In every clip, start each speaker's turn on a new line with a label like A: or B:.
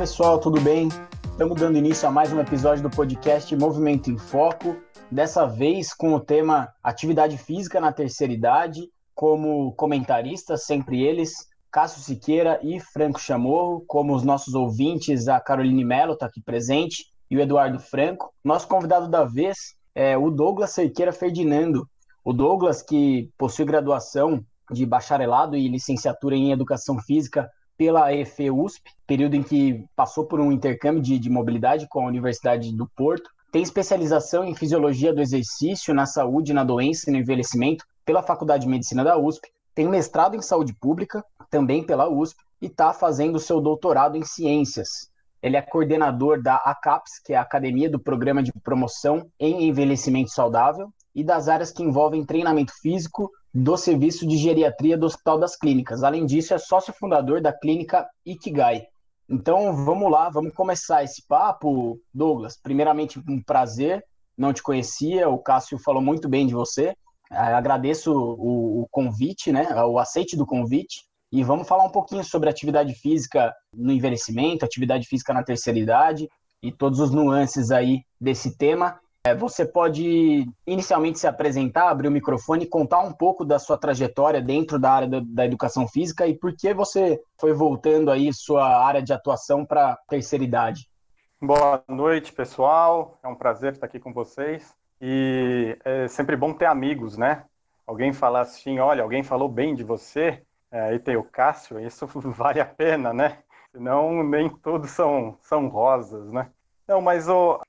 A: pessoal, tudo bem? Estamos dando início a mais um episódio do podcast Movimento em Foco, dessa vez com o tema Atividade Física na Terceira Idade, como comentaristas, sempre eles, Cássio Siqueira e Franco Chamorro, como os nossos ouvintes, a Caroline Mello está aqui presente e o Eduardo Franco. Nosso convidado da vez é o Douglas Cerqueira Ferdinando. O Douglas, que possui graduação de bacharelado e licenciatura em Educação Física pela EFE USP, período em que passou por um intercâmbio de, de mobilidade com a Universidade do Porto. Tem especialização em Fisiologia do Exercício, na Saúde, na Doença e no Envelhecimento pela Faculdade de Medicina da USP. Tem mestrado em Saúde Pública, também pela USP, e está fazendo seu doutorado em Ciências. Ele é coordenador da ACAPS, que é a Academia do Programa de Promoção em Envelhecimento Saudável, e das áreas que envolvem treinamento físico, do Serviço de Geriatria do Hospital das Clínicas. Além disso, é sócio fundador da clínica Ikigai. Então, vamos lá, vamos começar esse papo. Douglas, primeiramente, um prazer, não te conhecia, o Cássio falou muito bem de você. É, agradeço o, o convite, né, o aceite do convite, e vamos falar um pouquinho sobre atividade física no envelhecimento, atividade física na terceira idade, e todos os nuances aí desse tema. É, você pode inicialmente se apresentar, abrir o microfone e contar um pouco da sua trajetória dentro da área da, educação física e por que você foi voltando aí sua área de atuação para a terceira idade.
B: Boa noite, pessoal. É um prazer estar aqui com vocês. E é sempre bom ter amigos, né? Alguém falar assim, olha, alguém falou bem de você, é, aí tem o Cássio, isso vale a pena, né? Senão nem todos são, são rosas, né? Não, mas o,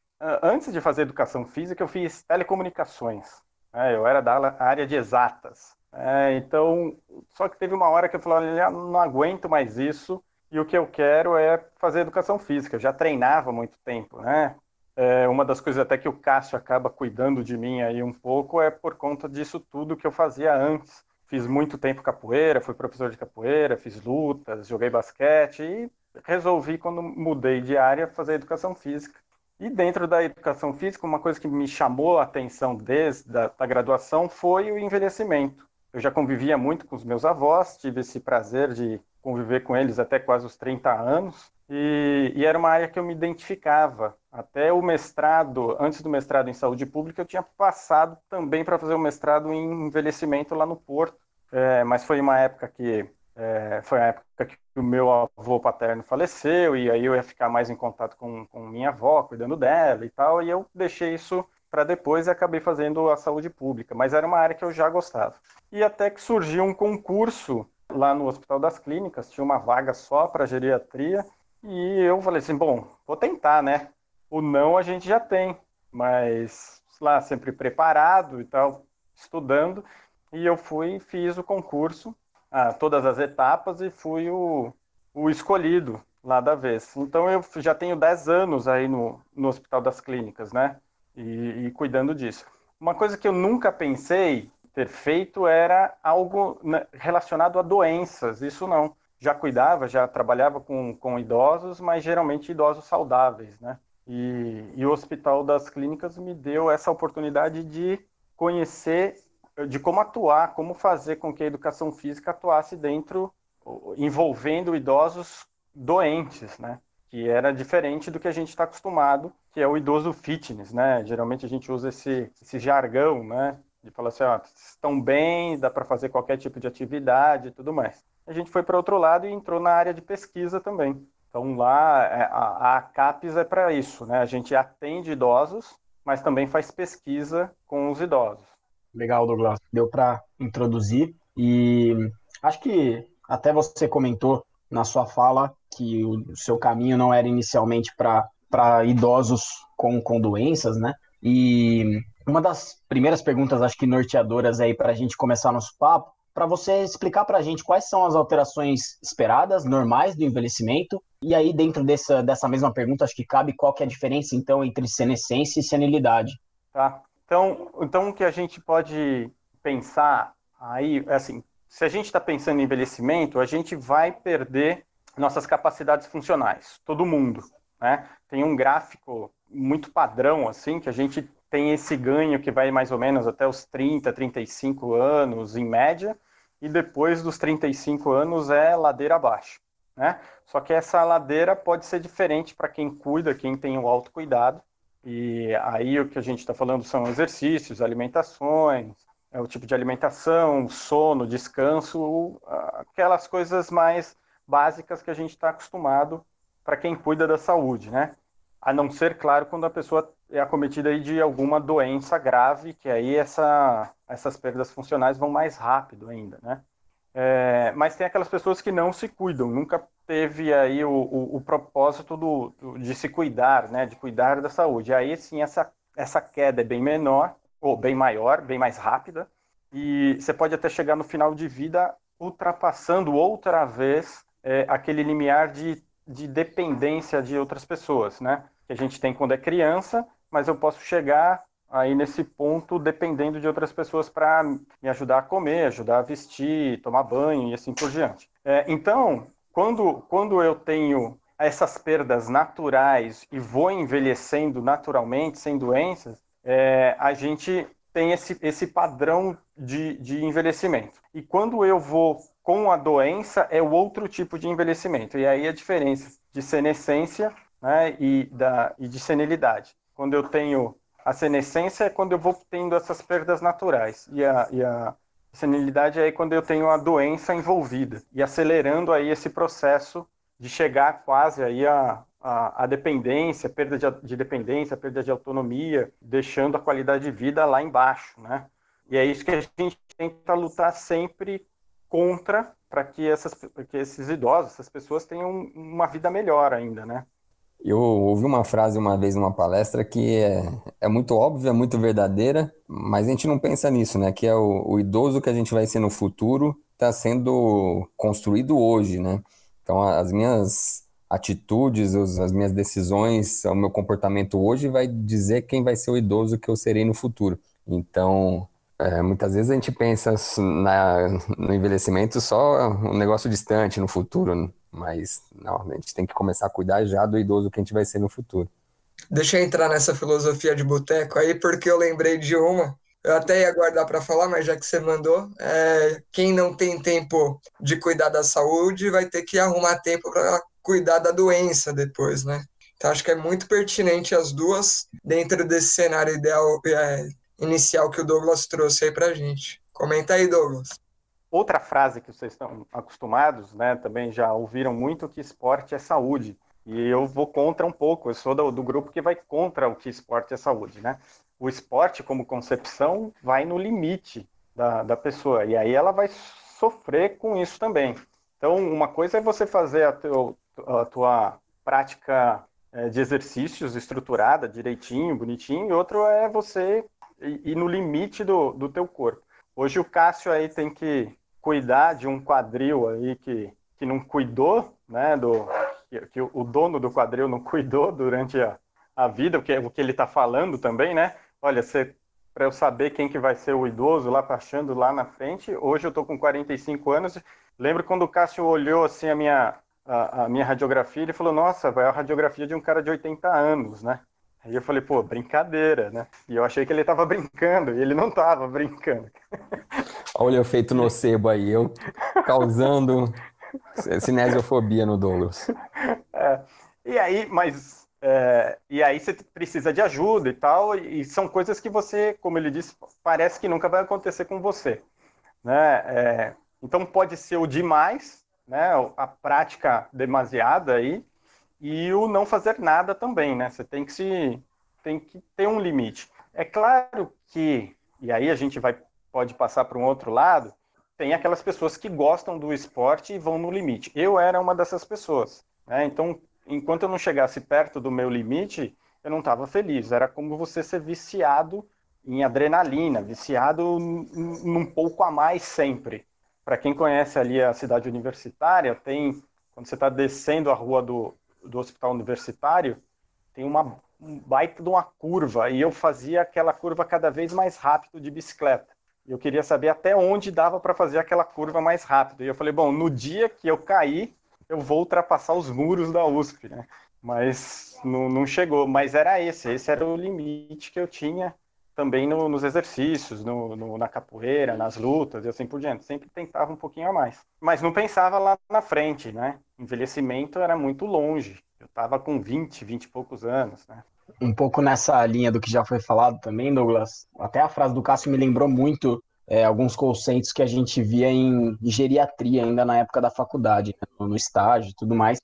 B: antes de fazer educação física, eu fiz telecomunicações. Né? Eu era da área de exatas. É, então, só que teve uma hora que eu falei, olha, não aguento mais isso e o que eu quero é fazer educação física. Eu já treinava muito tempo, né? É, uma das coisas até que o Cássio acaba cuidando de mim aí um pouco é por conta disso tudo que eu fazia antes. Fiz muito tempo capoeira, fui professor de capoeira, fiz lutas, joguei basquete e resolvi, quando mudei de área, fazer educação física. E dentro da educação física, uma coisa que me chamou a atenção desde a da graduação foi o envelhecimento. Eu já convivia muito com os meus avós, tive esse prazer de conviver com eles até quase os 30 anos, e, e, era uma área que eu me identificava. Até o mestrado, antes do mestrado em saúde pública, eu tinha passado também para fazer o mestrado em envelhecimento lá no Porto, é, mas foi uma época que é, foi a época que o meu avô paterno faleceu e aí eu ia ficar mais em contato com, com minha avó, cuidando dela e tal, e eu deixei isso para depois e acabei fazendo a saúde pública, mas era uma área que eu já gostava. E até que surgiu um concurso lá no Hospital das Clínicas, tinha uma vaga só para geriatria, e eu falei assim, bom, vou tentar, né? O não a gente já tem, mas lá sempre preparado e tal, estudando, e eu fui fiz o concurso ah, todas as etapas e fui o, o escolhido lá da vez. Então eu já tenho 10 anos aí no, no Hospital das Clínicas, né? E, e cuidando disso. Uma coisa que eu nunca pensei ter feito era algo né, relacionado a doenças. Isso não. Já cuidava, já trabalhava com, com idosos, mas geralmente idosos saudáveis, né? E, e o Hospital das Clínicas me deu essa oportunidade de conhecer de como atuar, como fazer com que a educação física atuasse dentro, envolvendo idosos doentes, né? Que era diferente do que a gente está acostumado, que é o idoso fitness, né? Geralmente a gente usa esse, esse jargão, né? De falar assim, ó, estão bem, dá para fazer qualquer tipo de atividade e tudo mais. A gente foi para outro lado e entrou na área de pesquisa também. Então lá é, a, a CAPES é para isso, né? A gente atende idosos, mas também faz pesquisa com os idosos.
A: Legal, Douglas. Deu para introduzir. E acho que até você comentou na sua fala que o seu caminho não era inicialmente para idosos com, com doenças, né? E uma das primeiras perguntas, acho que norteadoras aí para a gente começar nosso papo, para você explicar para a gente quais são as alterações esperadas, normais do envelhecimento, e aí dentro dessa, dessa mesma pergunta, acho que cabe qual que é a diferença, então, entre senescência e senilidade.
B: Tá. Então, então o que a gente pode pensar aí, é assim, se a gente está pensando em envelhecimento, a gente vai perder nossas capacidades funcionais, todo mundo, né? Tem um gráfico muito padrão, assim, que a gente tem esse ganho que vai mais ou menos até os 30, 35 anos, em média, e depois dos 35 anos é ladeira abaixo. né? Só que essa ladeira pode ser diferente para quem cuida, quem tem o autocuidado. E aí o que a gente está falando são exercícios, alimentações, é o tipo de alimentação, sono, descanso, aquelas coisas mais básicas que a gente está acostumado para quem cuida da saúde, né? A não ser, claro, quando a pessoa é acometida de alguma doença grave, que aí essa, essas perdas funcionais vão mais rápido ainda, né? É, mas tem aquelas pessoas que não se cuidam, nunca teve aí o, o, o propósito do, do, de se cuidar, né, de cuidar da saúde. Aí sim essa, essa queda é bem menor, ou bem maior, bem mais rápida, e você pode até chegar no final de vida ultrapassando outra vez é, aquele limiar de, de dependência de outras pessoas, né? Que a gente tem quando é criança, mas eu posso chegar aí nesse ponto dependendo de outras pessoas para me ajudar a comer, ajudar a vestir, tomar banho e assim por diante. É, então, quando, quando eu tenho essas perdas naturais e vou envelhecendo naturalmente, sem doenças, é, a gente tem esse, esse padrão de, de envelhecimento. E quando eu vou com a doença, é o outro tipo de envelhecimento. E aí a diferença de senescência né, e, da, e de senilidade. Quando eu tenho a senescência é quando eu vou tendo essas perdas naturais. E a, e a senilidade é quando eu tenho a doença envolvida. E acelerando aí esse processo de chegar quase aí a, a, a dependência, perda de, de, dependência, perda de autonomia, deixando a qualidade de vida lá embaixo, né? E é isso que a gente tenta lutar sempre contra para que, essas, que esses idosos, essas pessoas tenham uma vida melhor ainda, né?
C: Eu ouvi uma frase uma vez numa palestra que é, é muito óbvia, muito verdadeira, mas a gente não pensa nisso, né? Que é o, o idoso que a gente vai ser no futuro está sendo construído hoje, né? Então, as minhas atitudes, as minhas decisões, o meu comportamento hoje vai dizer quem vai ser o idoso que eu serei no futuro. Então, é, muitas vezes a gente pensa na, no envelhecimento só um negócio distante no futuro, mas não, a gente tem que começar a cuidar já do idoso que a gente vai ser no futuro.
D: Deixa eu entrar nessa filosofia de boteco aí, porque eu lembrei de uma. Eu até ia guardar para falar, mas já que você mandou, é, quem não tem tempo de cuidar da saúde vai ter que arrumar tempo para cuidar da doença depois, né? Então acho que é muito pertinente as duas dentro desse cenário ideal é, inicial que o Douglas trouxe aí para gente. Comenta aí, Douglas.
B: Outra frase que vocês estão acostumados, né, também já ouviram muito que esporte é saúde. E eu vou contra um pouco, eu sou do, do grupo que vai contra o que esporte é saúde, né? O esporte, como concepção, vai no limite da, da pessoa, e aí ela vai sofrer com isso também. Então, uma coisa é você fazer a, teu, a tua prática é, de exercícios estruturada, direitinho, bonitinho, e outro é você e, no limite do, do teu corpo. Hoje o Cássio aí tem que cuidar de um quadril aí que, que não cuidou, né, do, que, que o dono do quadril não cuidou durante a, a vida, o que, o que ele está falando também, né? Olha, para eu saber quem que vai ser o idoso lá passando lá na frente, hoje eu estou com 45 anos. Lembro quando o Cássio olhou assim a minha, a, a minha radiografia, ele falou, nossa, vai a radiografia de um cara de 80 anos, né? Aí eu falei, pô, brincadeira, né? E eu achei que ele tava brincando, e ele não tava brincando.
C: Olha o efeito nocebo aí, eu causando cinesiofobia no Douglas.
B: É, e aí, mas é, e aí você precisa de ajuda e tal, e são coisas que você, como ele disse, parece que nunca vai acontecer com você, né? É, então pode ser o demais, né? A prática demasiada aí, e o não fazer nada também, né? Você tem que se tem que ter um limite. É claro que e aí a gente vai pode passar para um outro lado, tem aquelas pessoas que gostam do esporte e vão no limite. Eu era uma dessas pessoas, né? Então, enquanto eu não chegasse perto do meu limite, eu não estava feliz. Era como você ser viciado em adrenalina, viciado num pouco a mais sempre. Para quem conhece ali a cidade universitária, tem quando você está descendo a rua do, do hospital universitário, tem uma um baita de uma curva, e eu fazia aquela curva cada vez mais rápido de bicicleta. Eu queria saber até onde dava para fazer aquela curva mais rápido. E eu falei, bom, no dia que eu cair, eu vou ultrapassar os muros da USP, né? Mas não, não chegou. Mas era esse, esse era o limite que eu tinha, também no, nos exercícios, no, no, na capoeira, nas lutas e assim por diante. Sempre tentava um pouquinho a mais. Mas não pensava lá na frente, né? Envelhecimento era muito longe. Eu estava com 20, 20 e poucos anos, né?
A: Um pouco nessa linha do que já foi falado também, Douglas. Até a frase do Cássio me lembrou muito é, alguns conceitos que a gente via em geriatria ainda na época da faculdade, né? no estágio e tudo mais,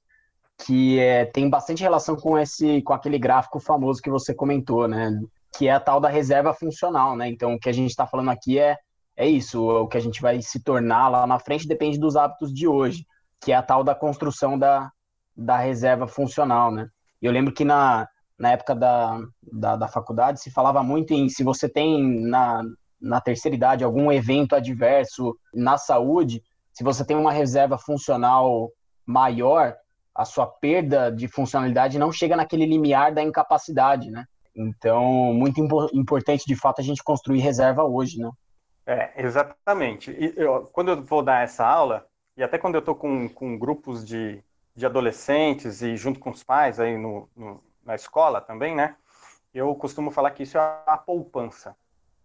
A: que é, tem bastante relação com esse, com aquele gráfico famoso que você comentou, né? Que é a tal da reserva funcional, né? Então, o que a gente está falando aqui é, é isso, o que a gente vai se tornar lá na frente depende dos hábitos de hoje, que é a tal da construção da, da reserva funcional, né? Eu lembro que na, na época da, da, da faculdade se falava muito em se você tem na, na terceira idade algum evento adverso na saúde, se você tem uma reserva funcional maior, a sua perda de funcionalidade não chega naquele limiar da incapacidade, né? Então, muito impo importante, de fato, a gente construir reserva hoje, né?
B: É, exatamente. E eu, quando eu vou dar essa aula, e até quando eu estou com, com grupos de, de adolescentes e junto com os pais aí no, no, na escola também, né? Eu costumo falar que isso é a poupança.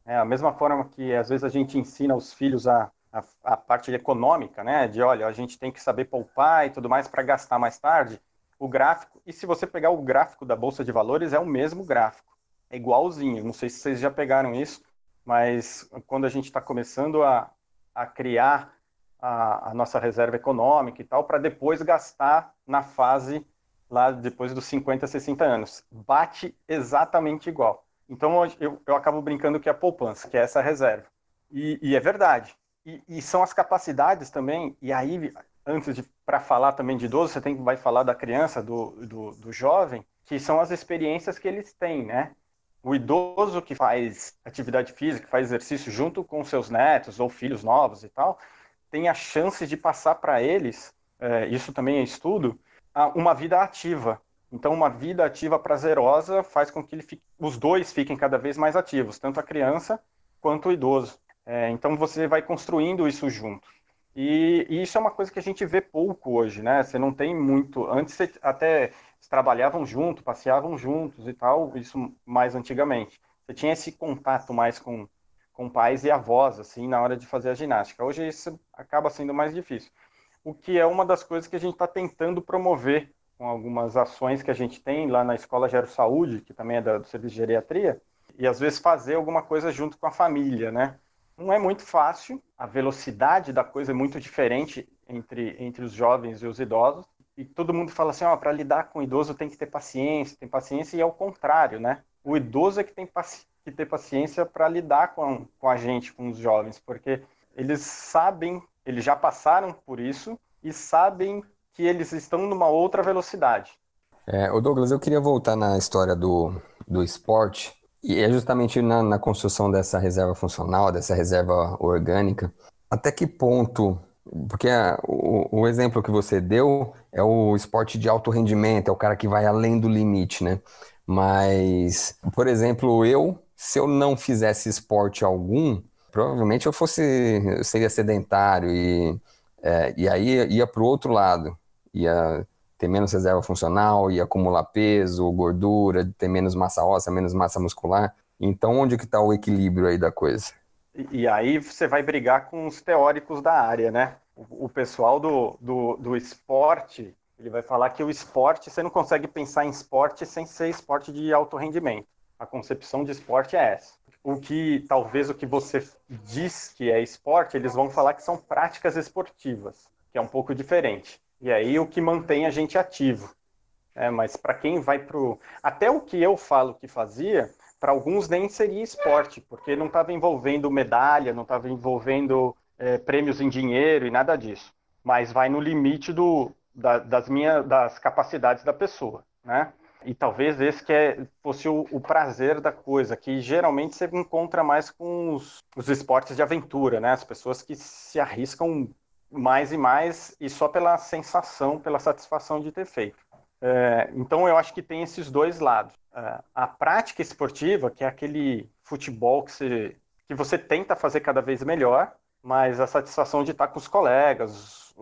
B: É a mesma forma que às vezes a gente ensina os filhos a, a, a parte econômica, né? De olha, a gente tem que saber poupar e tudo mais para gastar mais tarde. O gráfico, e se você pegar o gráfico da Bolsa de Valores, é o mesmo gráfico. É igualzinho. Não sei se vocês já pegaram isso, mas quando a gente está começando a, a criar a, a, nossa reserva econômica e tal, para depois gastar na fase lá depois dos 50, 60 anos. Bate exatamente igual. Então eu, eu acabo brincando que é a poupança, que é essa reserva. E, e é verdade. E, e, são as capacidades também, e aí, antes de para falar também de idoso, você tem, vai falar da criança, do, do, do jovem, que são as experiências que eles têm, né? O idoso que faz atividade física, faz exercício junto com seus netos ou filhos novos e tal, tem a chance de passar para eles, é, isso também é estudo, uma vida ativa. Então, uma vida ativa prazerosa faz com que fique, os dois fiquem cada vez mais ativos, tanto a criança quanto o idoso. É, então, você vai construindo isso junto. E, e, isso é uma coisa que a gente vê pouco hoje, né? Você não tem muito. Antes, você até trabalhavam junto, passeavam juntos e tal, isso mais antigamente. Você tinha esse contato mais com, com pais e avós, assim, na hora de fazer a ginástica. Hoje isso acaba sendo mais difícil o que é uma das coisas que a gente está tentando promover com algumas ações que a gente tem lá na Escola Gero Saúde, que também é do Serviço de Geriatria, e às vezes fazer alguma coisa junto com a família, né? Não é muito fácil, a velocidade da coisa é muito diferente entre, entre os jovens e os idosos, e todo mundo fala assim, ó, para lidar com o idoso tem que ter paciência, tem paciência, e é o contrário, né? O idoso é que tem que ter paciência para lidar com, com a gente, com os jovens, porque eles sabem eles já passaram por isso e sabem que eles estão numa outra velocidade.
C: É, o Douglas, eu queria voltar na história do, do esporte, e é justamente na, na construção dessa reserva funcional, dessa reserva orgânica. Até que ponto porque o, o, exemplo que você deu é o esporte de alto rendimento, é o cara que vai além do limite, né? Mas, por exemplo, eu, se eu não fizesse esporte algum, provavelmente eu fosse, eu seria sedentário e, é, e aí ia para o outro lado, ia ter menos reserva funcional, ia acumular peso, gordura, ter menos massa óssea, menos massa muscular. Então, onde que está o equilíbrio aí da coisa?
B: E, e, aí você vai brigar com os teóricos da área, né? O, o pessoal do, do, do esporte, ele vai falar que o esporte, você não consegue pensar em esporte sem ser esporte de alto rendimento. A concepção de esporte é essa o que talvez o que você diz que é esporte, eles vão falar que são práticas esportivas, que é um pouco diferente. E aí o que mantém a gente ativo. É, mas para quem vai para o. Até o que eu falo que fazia, para alguns nem seria esporte, porque não estava envolvendo medalha, não estava envolvendo é, prêmios em dinheiro e nada disso. Mas vai no limite do, da, das, minhas, das capacidades da pessoa. Né? E talvez esse que é, fosse o, o, prazer da coisa, que geralmente você encontra mais com os, os, esportes de aventura, né? As pessoas que se arriscam mais e mais e só pela sensação, pela satisfação de ter feito. É, então eu acho que tem esses dois lados. É, a prática esportiva, que é aquele futebol que você, que você tenta fazer cada vez melhor, mas a satisfação de estar com os colegas,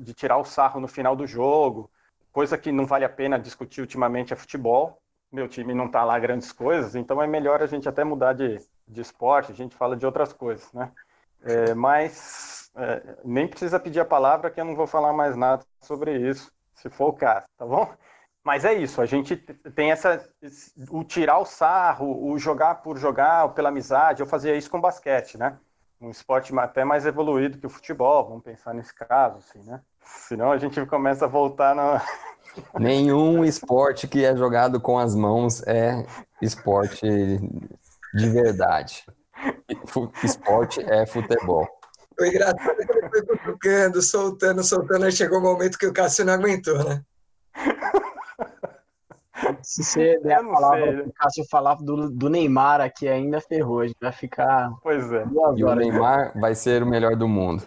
B: de tirar o sarro no final do jogo, coisa que não vale a pena discutir ultimamente é futebol. meu time não está lá grandes coisas, então é melhor a gente até mudar de, de esporte, a gente fala de outras coisas, né? É, mas é, nem precisa pedir a palavra que eu não vou falar mais nada sobre isso, se for o caso, tá bom? Mas é isso, a gente tem essa. O tirar o sarro, o jogar por jogar, pela amizade, eu fazia isso com basquete, né? Um esporte até mais evoluído que o futebol, vamos pensar nesse caso, assim, né? Senão a gente começa a voltar na.
C: Nenhum esporte que é jogado com as mãos é esporte de verdade. Esporte é futebol.
D: O engraçado é que ele foi cutucando, soltando, soltando, aí chegou o um momento que o Cássio não aguentou, né?
A: Se você der a palavra pro Cássio falar do, do Neymar aqui ainda ferrou, a gente vai ficar.
B: Pois é.
C: E o Neymar vai ser o melhor do mundo.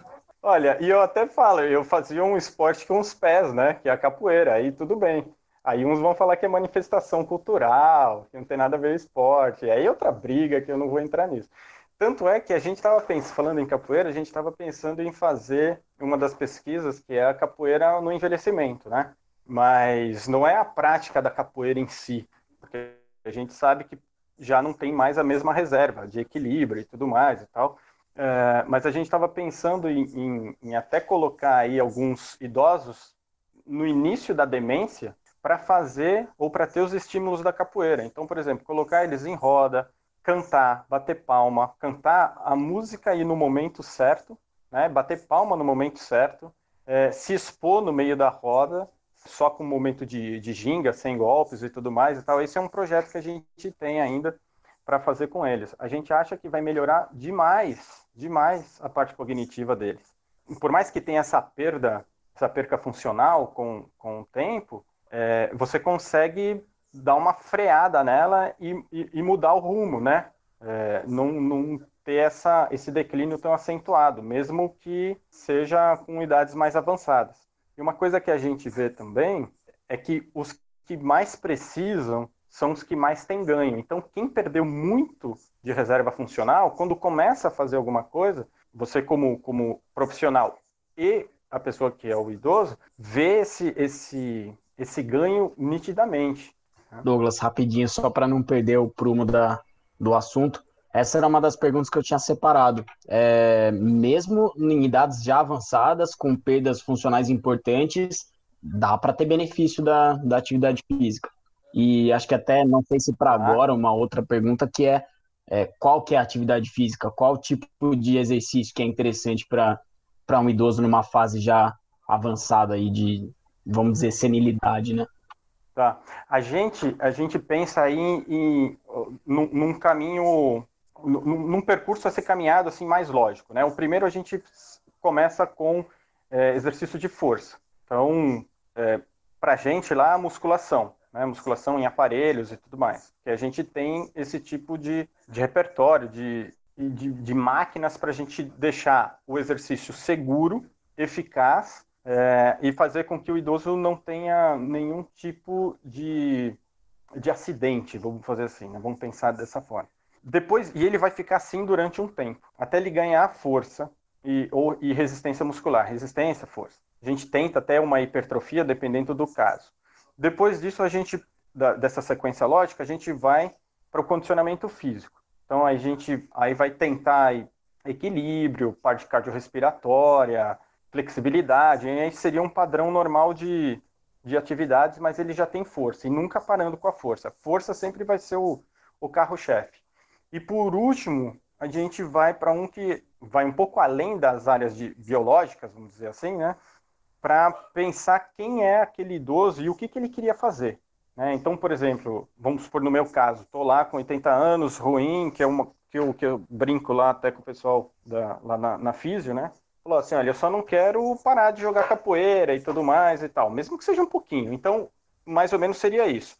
B: Olha, e eu até falo, eu fazia um esporte com os pés, né? Que é a capoeira, aí tudo bem. Aí uns vão falar que é manifestação cultural, que não tem nada a ver com esporte. Aí outra briga que eu não vou entrar nisso. Tanto é que a gente estava falando em capoeira, a gente estava pensando em fazer uma das pesquisas que é a capoeira no envelhecimento, né? Mas não é a prática da capoeira em si, porque a gente sabe que já não tem mais a mesma reserva de equilíbrio e tudo mais e tal. É, mas a gente estava pensando em, em, em, até colocar aí alguns idosos no início da demência para fazer ou para ter os estímulos da capoeira. Então, por exemplo, colocar eles em roda, cantar, bater palma, cantar a música aí no momento certo, né? bater palma no momento certo, é, se expor no meio da roda, só com o momento de, de ginga, sem golpes e tudo mais e tal. Esse é um projeto que a gente tem ainda para fazer com eles. A gente acha que vai melhorar demais, demais a parte cognitiva deles. Por mais que tenha essa perda, essa perca funcional com, com o tempo, é, você consegue dar uma freada nela e, e, e mudar o rumo, né? É, não, não ter essa, esse declínio tão acentuado, mesmo que seja com idades mais avançadas. E uma coisa que a gente vê também é que os que mais precisam são os que mais têm ganho. Então, quem perdeu muito de reserva funcional, quando começa a fazer alguma coisa, você como, como profissional e a pessoa que é o idoso, vê esse, esse, esse ganho nitidamente.
A: Douglas, rapidinho, só para não perder o prumo da, do assunto, essa era uma das perguntas que eu tinha separado. É, mesmo em idades já avançadas, com perdas funcionais importantes, dá para ter benefício da, da atividade física. E acho que até, não sei se para agora, uma outra pergunta que é, é, qual que é a atividade física, qual tipo de exercício que é interessante para um idoso numa fase já avançada aí de, vamos dizer, senilidade, né?
B: Tá. A gente, a gente pensa aí em, num, num, caminho, num, num, percurso a ser caminhado assim mais lógico, né? O primeiro a gente começa com é, exercício de força. Então, é, para a gente lá, a musculação né, musculação em aparelhos e tudo mais. Que a gente tem esse tipo de, de repertório, de, de, de máquinas para a gente deixar o exercício seguro, eficaz é, e fazer com que o idoso não tenha nenhum tipo de, de acidente, vamos fazer assim, né? vamos pensar dessa forma. Depois, e ele vai ficar assim durante um tempo, até ele ganhar força e, ou, e resistência muscular. Resistência, força. A gente tenta até uma hipertrofia, dependendo do caso. Depois disso, a gente, da, dessa sequência lógica, a gente vai para o condicionamento físico. Então, a gente aí vai tentar equilíbrio, parte cardiorrespiratória, flexibilidade, aí seria um padrão normal de, de atividades, mas ele já tem força, e nunca parando com a força. Força sempre vai ser o, o carro-chefe. E por último, a gente vai para um que vai um pouco além das áreas de, biológicas, vamos dizer assim, né? Para pensar quem é aquele idoso e o que, que ele queria fazer. Né? Então, por exemplo, vamos supor no meu caso, estou lá com 80 anos, ruim, que é uma que eu, que eu brinco lá até com o pessoal da, lá na, na Físio, né? Falou assim, olha, eu só não quero parar de jogar capoeira e tudo mais e tal, mesmo que seja um pouquinho. Então, mais ou menos seria isso.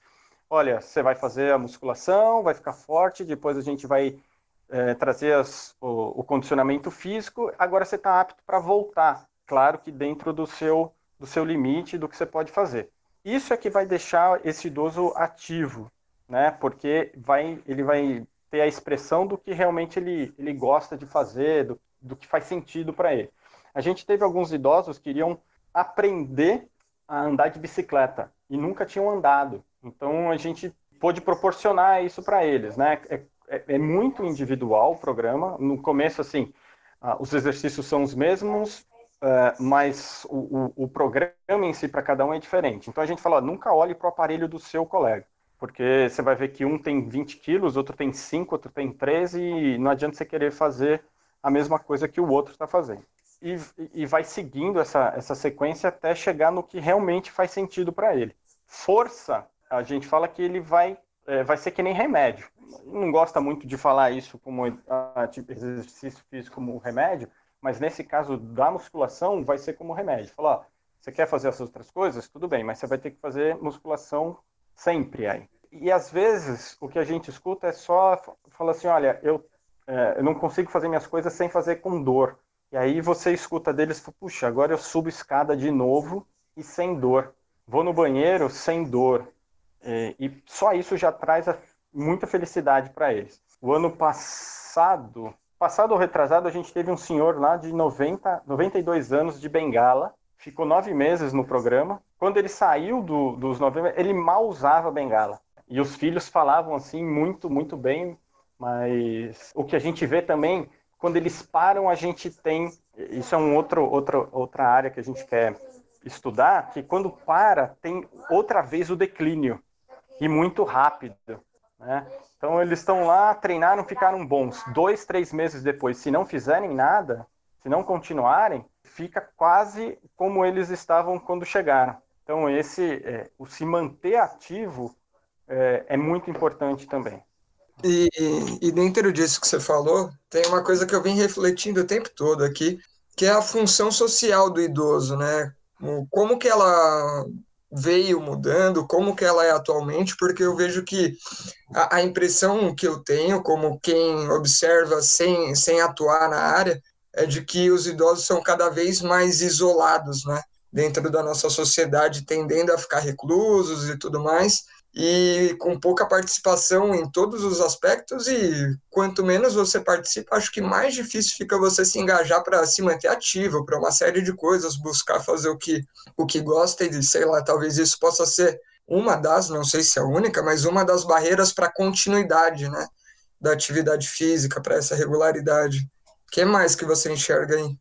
B: Olha, você vai fazer a musculação, vai ficar forte, depois a gente vai é, trazer as, o, o condicionamento físico, agora você está apto para voltar claro que dentro do seu, do seu limite, do que você pode fazer. Isso é que vai deixar esse idoso ativo, né? Porque vai, ele vai ter a expressão do que realmente ele, ele gosta de fazer, do, do que faz sentido para ele. A gente teve alguns idosos que iriam aprender a andar de bicicleta e nunca tinham andado. Então a gente pôde proporcionar isso para eles, né? É, é, é, muito individual o programa. No começo, assim, ah, os exercícios são os mesmos, uh, mas o, o, o, programa em si para cada um é diferente. Então a gente fala, nunca olhe para o aparelho do seu colega, porque você vai ver que um tem 20 quilos, outro tem 5, outro tem 13, e não adianta você querer fazer a mesma coisa que o outro está fazendo. E, e, vai seguindo essa, essa sequência até chegar no que realmente faz sentido para ele. Força, a gente fala que ele vai, é, vai ser que nem remédio. Não gosta muito de falar isso como a, tipo, exercício físico como remédio, mas nesse caso da musculação vai ser como remédio. Falar, ó, você quer fazer as outras coisas? Tudo bem, mas você vai ter que fazer musculação sempre aí. E às vezes o que a gente escuta é só falar assim, olha, eu, é, eu não consigo fazer minhas coisas sem fazer com dor. E aí você escuta deles, puxa, agora eu subo escada de novo e sem dor. Vou no banheiro sem dor. E, e só isso já traz muita felicidade para eles. O ano passado, Passado ou retrasado, a gente teve um senhor lá de 90, 92 anos de Bengala, ficou nove meses no programa. Quando ele saiu do, dos nove meses, ele mal usava Bengala. E os filhos falavam assim muito, muito bem, mas o que a gente vê também, quando eles param, a gente tem. Isso é um outro, outro, outra área que a gente quer estudar, que quando para, tem outra vez o declínio, e muito rápido. Né? Então eles estão lá, treinaram, ficaram bons. Dois, três meses depois, se não fizerem nada, se não continuarem, fica quase como eles estavam quando chegaram. Então esse, é, o se manter ativo é, é muito importante também.
D: E, e dentro disso que você falou, tem uma coisa que eu vim refletindo o tempo todo aqui, que é a função social do idoso, né? Como que ela veio mudando, como que ela é atualmente, porque eu vejo que a, a, impressão que eu tenho, como quem observa sem, sem atuar na área, é de que os idosos são cada vez mais isolados, né? Dentro da nossa sociedade, tendendo a ficar reclusos e tudo mais, e com pouca participação em todos os aspectos e quanto menos você participa, acho que mais difícil fica você se engajar para se manter ativo, para uma série de coisas, buscar fazer o que o que gosta e sei lá, talvez isso possa ser uma das, não sei se é a única, mas uma das barreiras para a continuidade, né, da atividade física, para essa regularidade. O que mais que você enxerga aí?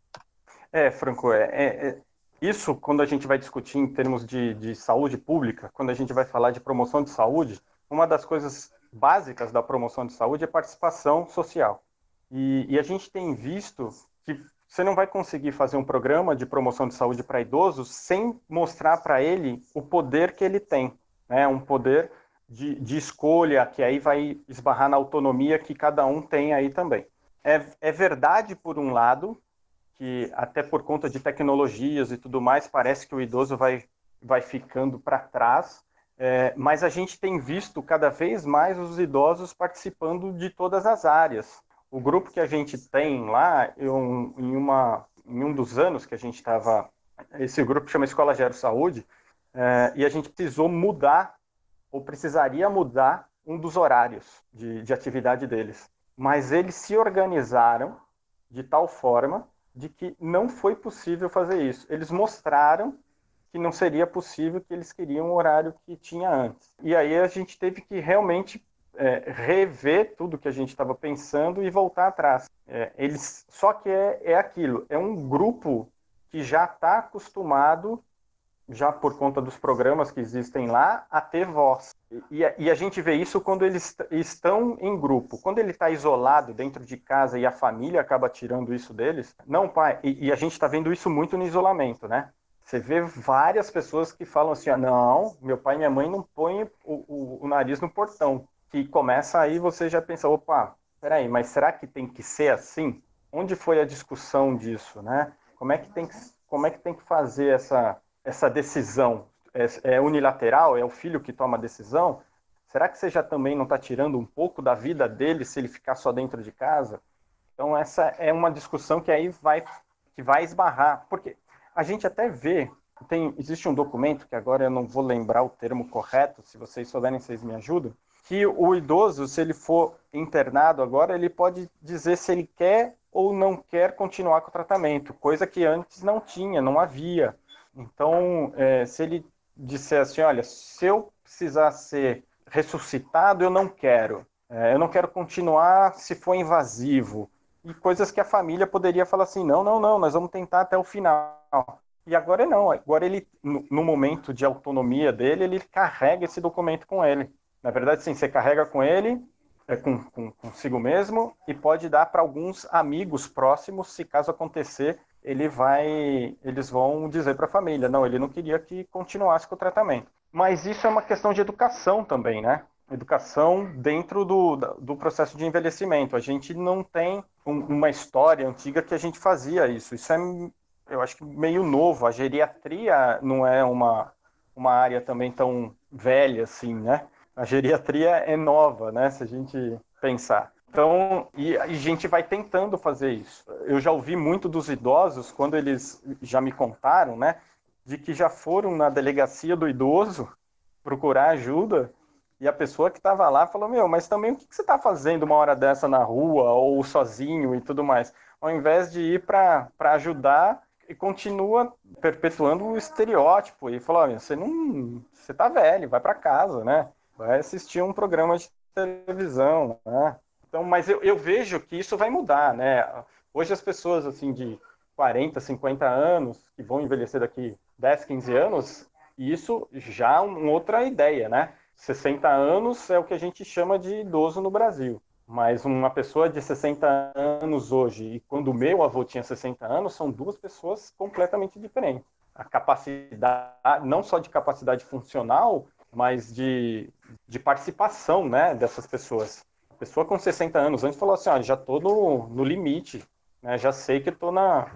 B: É, Franco, é, é, isso, quando a gente vai discutir em termos de, de saúde pública, quando a gente vai falar de promoção de saúde, uma das coisas básicas da promoção de saúde é participação social. E, e, a gente tem visto que você não vai conseguir fazer um programa de promoção de saúde para idosos sem mostrar para ele o poder que ele tem, né? um poder de, de, escolha, que aí vai esbarrar na autonomia que cada um tem aí também. É, é verdade, por um lado, que até por conta de tecnologias e tudo mais, parece que o idoso vai, vai ficando para trás, é, mas a gente tem visto cada vez mais os idosos participando de todas as áreas. O grupo que a gente tem lá, eu, em, uma, em um dos anos que a gente estava, esse grupo chama Escola Gero Saúde, é, e a gente precisou mudar, ou precisaria mudar, um dos horários de, de atividade deles. Mas eles se organizaram de tal forma de que não foi possível fazer isso. Eles mostraram que não seria possível, que eles queriam o horário que tinha antes. E aí a gente teve que realmente é, rever tudo que a gente estava pensando e voltar atrás. É, eles, só que é, é aquilo, é um grupo que já está acostumado já por conta dos programas que existem lá, a ter voz. E, e a gente vê isso quando eles estão em grupo. Quando ele está isolado dentro de casa e a família acaba tirando isso deles, não, pai. E, e a gente está vendo isso muito no isolamento, né? Você vê várias pessoas que falam assim: ah, não, meu pai e minha mãe não põem o, o, o nariz no portão. Que começa aí, você já pensa: opa, peraí, mas será que tem que ser assim? Onde foi a discussão disso, né? Como é que tem que, como é que, tem que fazer essa, essa decisão é, é, unilateral, é o filho que toma a decisão, será que você já também não está tirando um pouco da vida dele se ele ficar só dentro de casa? Então essa é uma discussão que aí vai que vai esbarrar, porque a gente até vê tem existe um documento que agora eu não vou lembrar o termo correto, se vocês souberem vocês me ajudam, que o idoso se ele for internado agora ele pode dizer se ele quer ou não quer continuar com o tratamento, coisa que antes não tinha, não havia. Então, é, se ele disser assim, olha, se eu precisar ser ressuscitado, eu não quero. É, eu não quero continuar se for invasivo. E coisas que a família poderia falar assim: não, não, não, nós vamos tentar até o final. E agora não, agora ele, no momento de autonomia dele, ele carrega esse documento com ele. Na verdade, sim, você carrega com ele, é, com, com, consigo mesmo, e pode dar para alguns amigos próximos, se caso acontecer, ele vai, eles vão dizer para a família, não, ele não queria que continuasse com o tratamento. Mas isso é uma questão de educação também, né? Educação dentro do, do processo de envelhecimento. A gente não tem um, uma história antiga que a gente fazia isso. Isso é eu acho que meio novo. A geriatria não é uma, uma área também tão velha assim, né? A geriatria é nova, né? Se a gente pensar. Então, e a gente vai tentando fazer isso. Eu já ouvi muito dos idosos, quando eles já me contaram, né? De que já foram na delegacia do idoso procurar ajuda e a pessoa que estava lá falou: Meu, mas também o que você está fazendo uma hora dessa na rua ou sozinho e tudo mais? Ao invés de ir para ajudar, e continua perpetuando o estereótipo e falou: você não, você tá velho, vai para casa, né? Vai assistir um programa de televisão, né? Então, mas eu, eu vejo que isso vai mudar, né? Hoje as pessoas assim de 40, 50 anos que vão envelhecer daqui 10, 15 anos, isso já é uma outra ideia, né? 60 anos é o que a gente chama de idoso no Brasil. Mas uma pessoa de 60 anos hoje e quando o meu avô tinha 60 anos, são duas pessoas completamente diferentes. A capacidade, não só de capacidade funcional, mas de, de participação né, dessas pessoas. Pessoa com 60 anos antes falou assim: já estou no, no limite, né, já sei que estou na,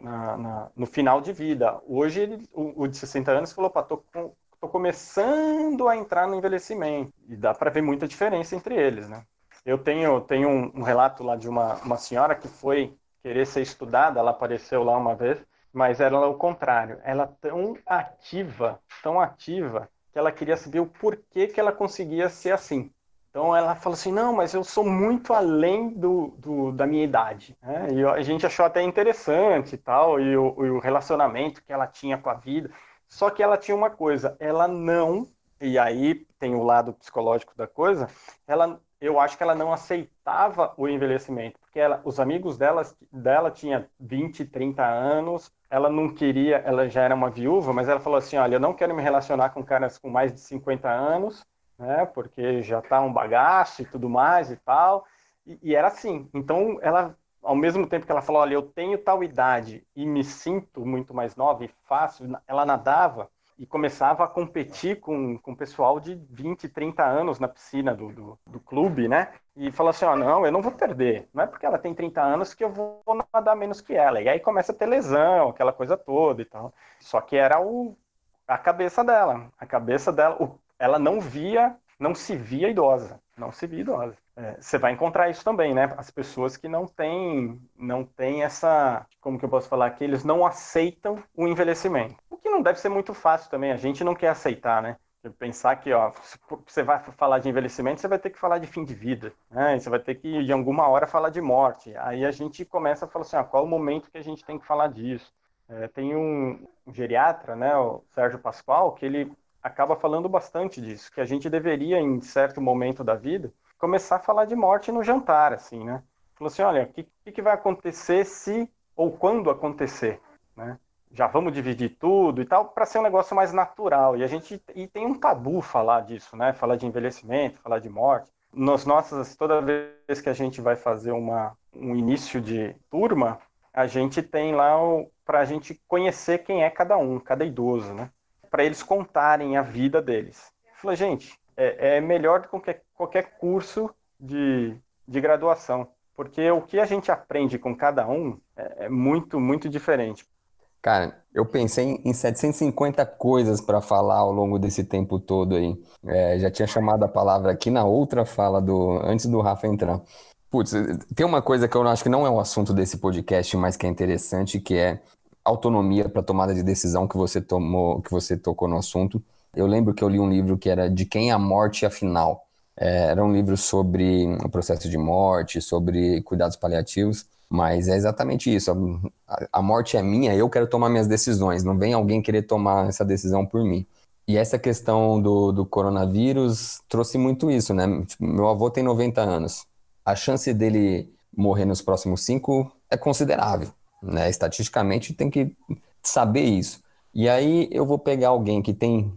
B: na, na, no final de vida. Hoje, ele, o, o, de 60 anos falou: estou começando a entrar no envelhecimento. E dá para ver muita diferença entre eles. Né? Eu tenho, tenho um, um, relato lá de uma, uma senhora que foi querer ser estudada, ela apareceu lá uma vez, mas era o contrário. Ela tão ativa, tão ativa, que ela queria saber o porquê que ela conseguia ser assim. Então ela falou assim, não, mas eu sou muito além do, do da minha idade. Né? E a gente achou até interessante e tal, e o, e o relacionamento que ela tinha com a vida. Só que ela tinha uma coisa, ela não, e aí tem o lado psicológico da coisa, ela eu acho que ela não aceitava o envelhecimento, porque ela, os amigos dela, dela tinha 20, 30 anos, ela não queria, ela já era uma viúva, mas ela falou assim, olha, eu não quero me relacionar com caras com mais de 50 anos, né, porque já tá um bagaço e tudo mais e tal, e, e era assim. Então, ela, ao mesmo tempo que ela falou, olha, eu tenho tal idade e me sinto muito mais nova e fácil, ela nadava, e começava a competir com, com o pessoal de 20, 30 anos na piscina do, do, do clube, né? E falou assim, ó, oh, não, eu não vou perder. Não é porque ela tem 30 anos que eu vou nadar menos que ela. E aí começa a ter lesão, aquela coisa toda e tal. Só que era o, a cabeça dela. A cabeça dela, o, ela não via, não se via idosa. Não se via idosa. É, você vai encontrar isso também, né? As pessoas que não têm, não têm essa, como que eu posso falar, que eles não aceitam o envelhecimento. O que não deve ser muito fácil também. A gente não quer aceitar, né? Pensar que, ó, você vai falar de envelhecimento, você vai ter que falar de fim de vida, né? Você vai ter que, de alguma hora, falar de morte. Aí a gente começa a falar assim, ó, qual o momento que a gente tem que falar disso? É, tem um, um geriatra, né, o Sérgio Pascoal, que ele acaba falando bastante disso, que a gente deveria, em certo momento da vida, começar a falar de morte no jantar, assim, né? Falou assim, olha, o que, que vai acontecer se ou quando acontecer, né? Já vamos dividir tudo e tal, para ser um negócio mais natural. E a gente e tem um tabu falar disso, né? Falar de envelhecimento, falar de morte. Nos nossas, toda vez que a gente vai fazer uma, um início de turma, a gente tem lá para a gente conhecer quem é cada um, cada idoso, né? Para eles contarem a vida deles. Falei, gente, é, é melhor do que qualquer, qualquer curso de, de graduação, porque o que a gente aprende com cada um é, é muito, muito diferente.
C: Cara, eu pensei em 750 coisas para falar ao longo desse tempo todo aí. É, já tinha chamado a palavra aqui na outra fala do antes do Rafa entrar. Putz, tem uma coisa que eu acho que não é o assunto desse podcast, mas que é interessante, que é autonomia para tomada de decisão que você tomou, que você tocou no assunto. Eu lembro que eu li um livro que era De Quem a Morte Afinal. É, era um livro sobre o processo de morte, sobre cuidados paliativos, mas é exatamente isso. A, a morte é minha, eu quero tomar minhas decisões, não vem alguém querer tomar essa decisão por mim. E essa questão do, do coronavírus trouxe muito isso, né? Meu avô tem 90 anos. A chance dele morrer nos próximos cinco é considerável, né? Estatisticamente tem que saber isso. E aí eu vou pegar alguém que tem,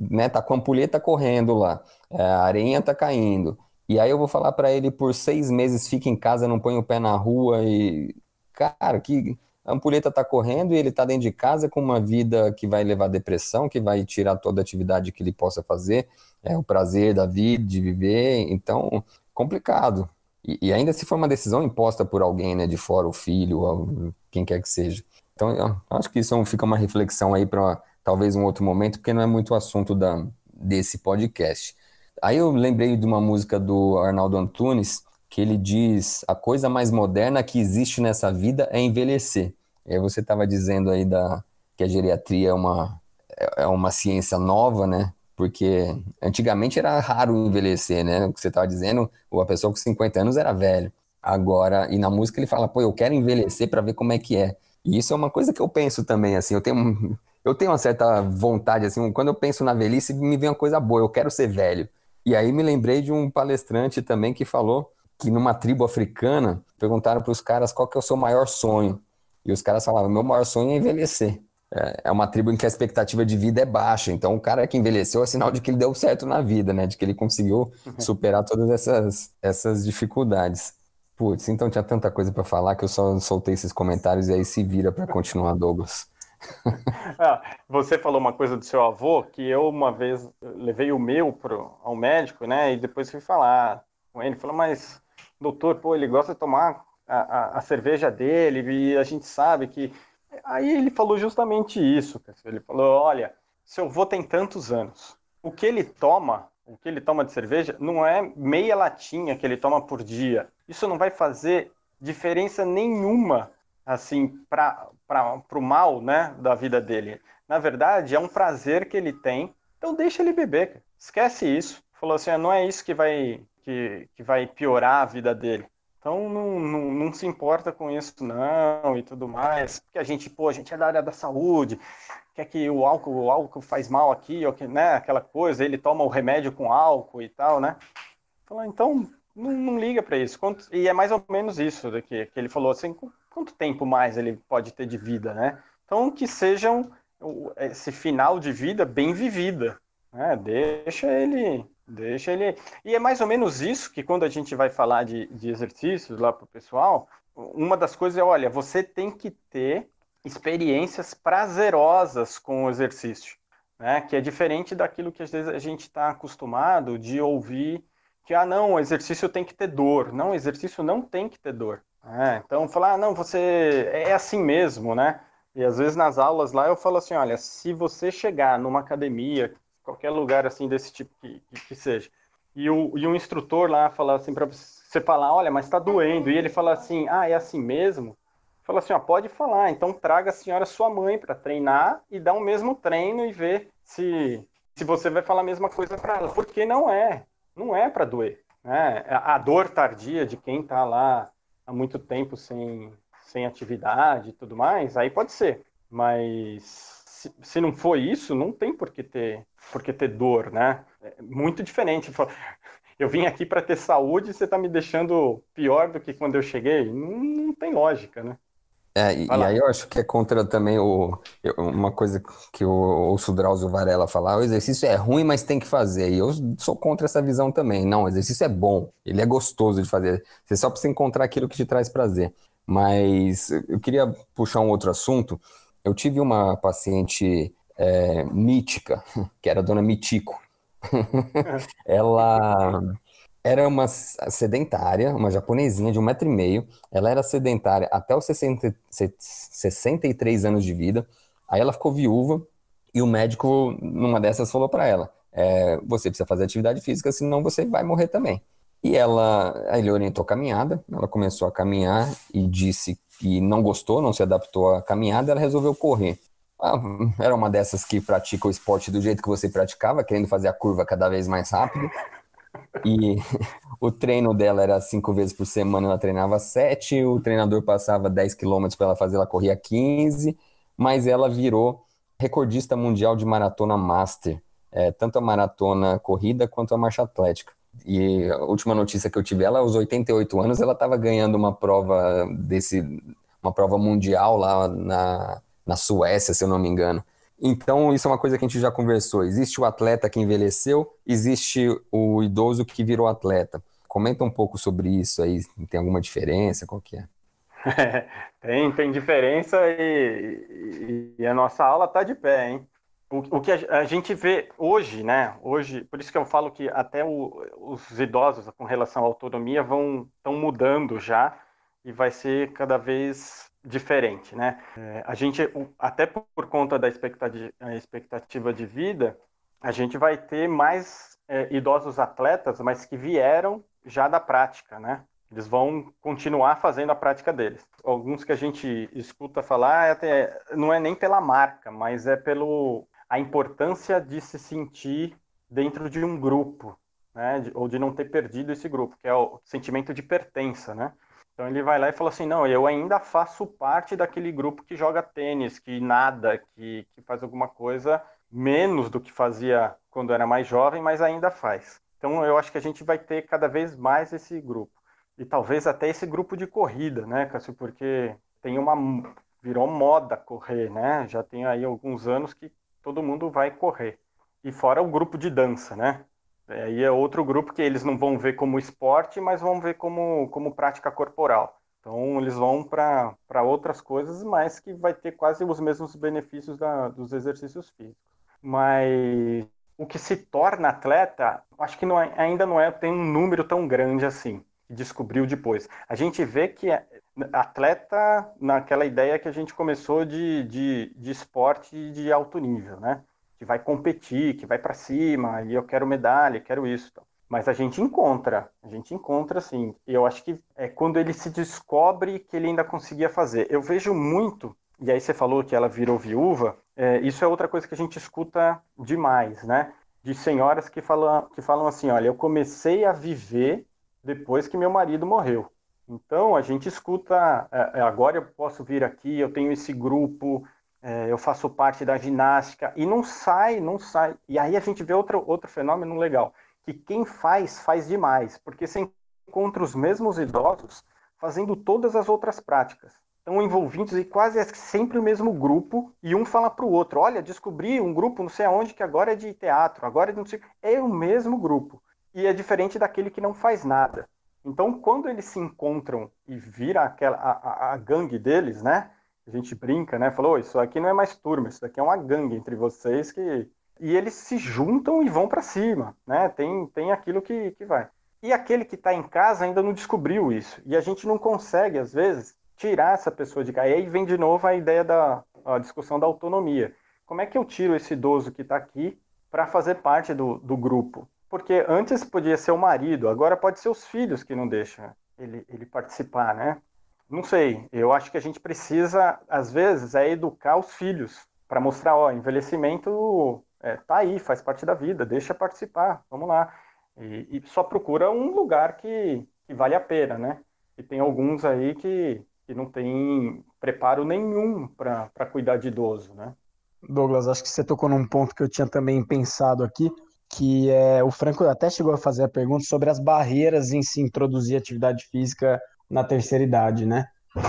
C: né, tá com a ampulheta correndo lá, é, a areinha tá caindo, e aí eu vou falar para ele por seis meses fica em casa, não põe o pé na rua e cara, que a ampulheta tá correndo e ele tá dentro de casa com uma vida que vai levar depressão, que vai tirar toda a atividade que ele possa fazer, é o prazer da vida, de viver, então complicado. E, e ainda se for uma decisão imposta por alguém, né, de fora, o filho, ou quem quer que seja. Então, acho que isso fica uma reflexão aí para talvez um outro momento, porque não é muito assunto da, desse podcast. Aí eu lembrei de uma música do Arnaldo Antunes, que ele diz: a coisa mais moderna que existe nessa vida é envelhecer. E aí você estava dizendo aí da, que a geriatria é uma, é, é uma ciência nova, né? Porque antigamente era raro envelhecer, né? O que você estava dizendo, a pessoa com 50 anos era velho. Agora, e na música ele fala, pô, eu quero envelhecer para ver como é que é. E isso é uma coisa que eu penso também, assim, eu tenho, eu tenho uma certa vontade, assim, quando eu penso na velhice, me vem uma coisa boa, eu quero ser velho. E aí me lembrei de um palestrante também que falou que numa tribo africana, perguntaram para os caras qual que é o seu maior sonho. E os caras falavam, meu maior sonho é envelhecer. É, é uma tribo em que a expectativa de vida é baixa, então o cara que envelheceu é sinal de que ele deu certo na vida, né? De que ele conseguiu uhum. superar todas essas, essas dificuldades. Putz, então tinha tanta coisa para falar que eu só soltei esses comentários e aí se vira para continuar, Douglas.
B: ah, você falou uma coisa do seu avô que eu uma vez levei o meu pro, ao médico, né? E depois fui falar com ele. Falou, mas doutor, pô, ele gosta de tomar a, a, a, cerveja dele e a gente sabe que. Aí ele falou justamente isso. Ele falou: olha, seu avô tem tantos anos. O que ele toma, o que ele toma de cerveja, não é meia latinha que ele toma por dia isso não vai fazer diferença nenhuma assim para o mal né, da vida dele. Na verdade, é um prazer que ele tem, então deixa ele beber. Esquece isso. Falou assim, ah, não é isso que vai, que, que vai piorar a vida dele. Então não, não, não, se importa com isso não e tudo mais. Porque a gente, pô, a gente é da área da saúde, quer que o álcool, o álcool faz mal aqui, ou que, né, aquela coisa, ele toma o remédio com álcool e tal, né? Falou, então não, não liga para isso. Quanto, e é mais ou menos isso que, que ele falou assim, quanto tempo mais ele pode ter de vida, né? Então que sejam esse final de vida bem vivida, né? Deixa ele, deixa ele. E é mais ou menos isso que quando a gente vai falar de, de exercícios lá para o pessoal, uma das coisas é, olha, você tem que ter experiências prazerosas com o exercício, né? Que é diferente daquilo que às vezes a gente está acostumado de ouvir que, ah, não, o exercício tem que ter dor. Não, o exercício não tem que ter dor. É, então, falar, ah, não, você é assim mesmo, né? E às vezes nas aulas lá eu falo assim, olha, se você chegar numa academia, qualquer lugar assim desse tipo que, que, seja, e o, e um instrutor lá falar assim para você falar, olha, mas está doendo, e ele fala assim, ah, é assim mesmo? Fala assim, ó, pode falar, então traga a senhora sua mãe para treinar e dar o mesmo treino e ver se, se você vai falar a mesma coisa para ela, porque não é não é para doer. Né? A dor tardia de quem está lá há muito tempo sem, sem atividade e tudo mais, aí pode ser. Mas se, se não for isso, não tem por que ter, por que ter dor, né? É muito diferente. Eu vim aqui para ter saúde e você está me deixando pior do que quando eu cheguei. Não, não tem lógica, né?
C: É, e, e, aí eu acho que é contra também o, uma coisa que eu ouço o Drauzio Varela falar, o exercício é ruim, mas tem que fazer. E eu sou contra essa visão também. Não, o exercício é bom, ele é gostoso de fazer. Você só precisa encontrar aquilo que te traz prazer. Mas eu queria puxar um outro assunto. Eu tive uma paciente é, mítica, que era a dona Mitico. Ela era uma sedentária, uma japonesinha de um metro e meio. Ela era sedentária até os 60, 63 anos de vida. Aí ela ficou viúva e o médico, numa dessas, falou para ela: é, você precisa fazer atividade física, senão você vai morrer também. E ela, ele orientou a caminhada, ela começou a caminhar e disse que não gostou, não se adaptou à caminhada, ela resolveu correr. Ah, era uma dessas que pratica o esporte do jeito que você praticava, querendo fazer a curva cada vez mais rápido. E o treino dela era cinco vezes por semana, ela treinava sete, o treinador passava 10 quilômetros para ela fazer, ela corria 15, mas ela virou recordista mundial de maratona master, é, tanto a maratona corrida quanto a marcha atlética. E a última notícia que eu tive, ela aos 88 anos, ela estava ganhando uma prova desse, uma prova mundial lá na, na Suécia, se eu não me engano. Então, isso é uma coisa que a gente já conversou. Existe o atleta que envelheceu, existe o idoso que virou atleta. Comenta um pouco sobre isso aí, tem alguma diferença? Qual que é?
B: tem, tem diferença e, e, e a nossa aula está de pé, hein? O, que a, a, gente vê hoje, né? Hoje, por isso que eu falo que até o, os idosos com relação à autonomia vão estão mudando já e vai ser cada vez diferente, né? É, a gente, até por conta da expectativa, expectativa de vida, a gente vai ter mais é, idosos atletas, mas que vieram já da prática, né? Eles vão continuar fazendo a prática deles. Alguns que a gente escuta falar é até, não é nem pela marca, mas é pelo a importância de se sentir dentro de um grupo, né? De, ou de não ter perdido esse grupo, que é o sentimento de pertença, né? Então ele vai lá e fala assim: não, eu ainda faço parte daquele grupo que joga tênis, que nada, que, que faz alguma coisa menos do que fazia quando era mais jovem, mas ainda faz. Então eu acho que a gente vai ter cada vez mais esse grupo e talvez até esse grupo de corrida, né, Cássio? Porque tem uma virou moda correr, né? Já tem aí alguns anos que todo mundo vai correr. E fora o grupo de dança, né? Aí é outro grupo que eles não vão ver como esporte, mas vão ver como, como prática corporal. Então eles vão para outras coisas, mas que vai ter quase os mesmos benefícios da, dos exercícios físicos. Mas o que se torna atleta, acho que não é, ainda não é tem um número tão grande assim descobriu depois. A gente vê que é, atleta, naquela ideia que a gente começou de, de, de esporte de alto nível, né? Que vai competir, que vai para cima, e eu quero medalha, quero isso. Mas a gente encontra, a gente encontra assim. Eu acho que é quando ele se descobre que ele ainda conseguia fazer. Eu vejo muito, e aí você falou que ela virou viúva, é, isso é outra coisa que a gente escuta demais, né? De senhoras que falam, que falam assim: olha, eu comecei a viver depois que meu marido morreu. Então a gente escuta, é, é, agora eu posso vir aqui, eu tenho esse grupo, é, eu faço parte da ginástica, e não sai, não sai. E aí a gente vê outro, outro fenômeno legal, que quem faz, faz demais, porque você encontra os mesmos idosos fazendo todas as outras práticas. Estão envolvidos e quase é sempre o mesmo grupo, e um fala para o outro: Olha, descobri um grupo não sei aonde que agora é de teatro, agora é de não sei. É o mesmo grupo e é diferente daquele que não faz nada. Então, quando eles se encontram e vira aquela a, a, a gangue deles, né? A gente brinca, né? Falou, isso aqui não é mais turma, isso daqui é uma gangue entre vocês que e eles se juntam e vão para cima, né? Tem tem aquilo que, que vai. E aquele que está em casa ainda não descobriu isso. E a gente não consegue, às vezes, tirar essa pessoa de casa. E aí vem de novo a ideia da a discussão da autonomia. Como é que eu tiro esse idoso que está aqui para fazer parte do, do grupo? Porque antes podia ser o marido, agora pode ser os filhos que não deixam ele, ele participar, né? Não sei, eu acho que a gente precisa, às vezes, é educar os filhos para mostrar, ó, envelhecimento é, tá aí, faz parte da vida, deixa participar, vamos lá. E, e só procura um lugar que, que, vale a pena, né? E tem alguns aí que, que não tem preparo nenhum para cuidar de idoso, né?
A: Douglas, acho que você tocou num ponto que eu tinha também pensado aqui, que é, o Franco até chegou a fazer a pergunta sobre as barreiras em se introduzir atividade física na terceira idade, né?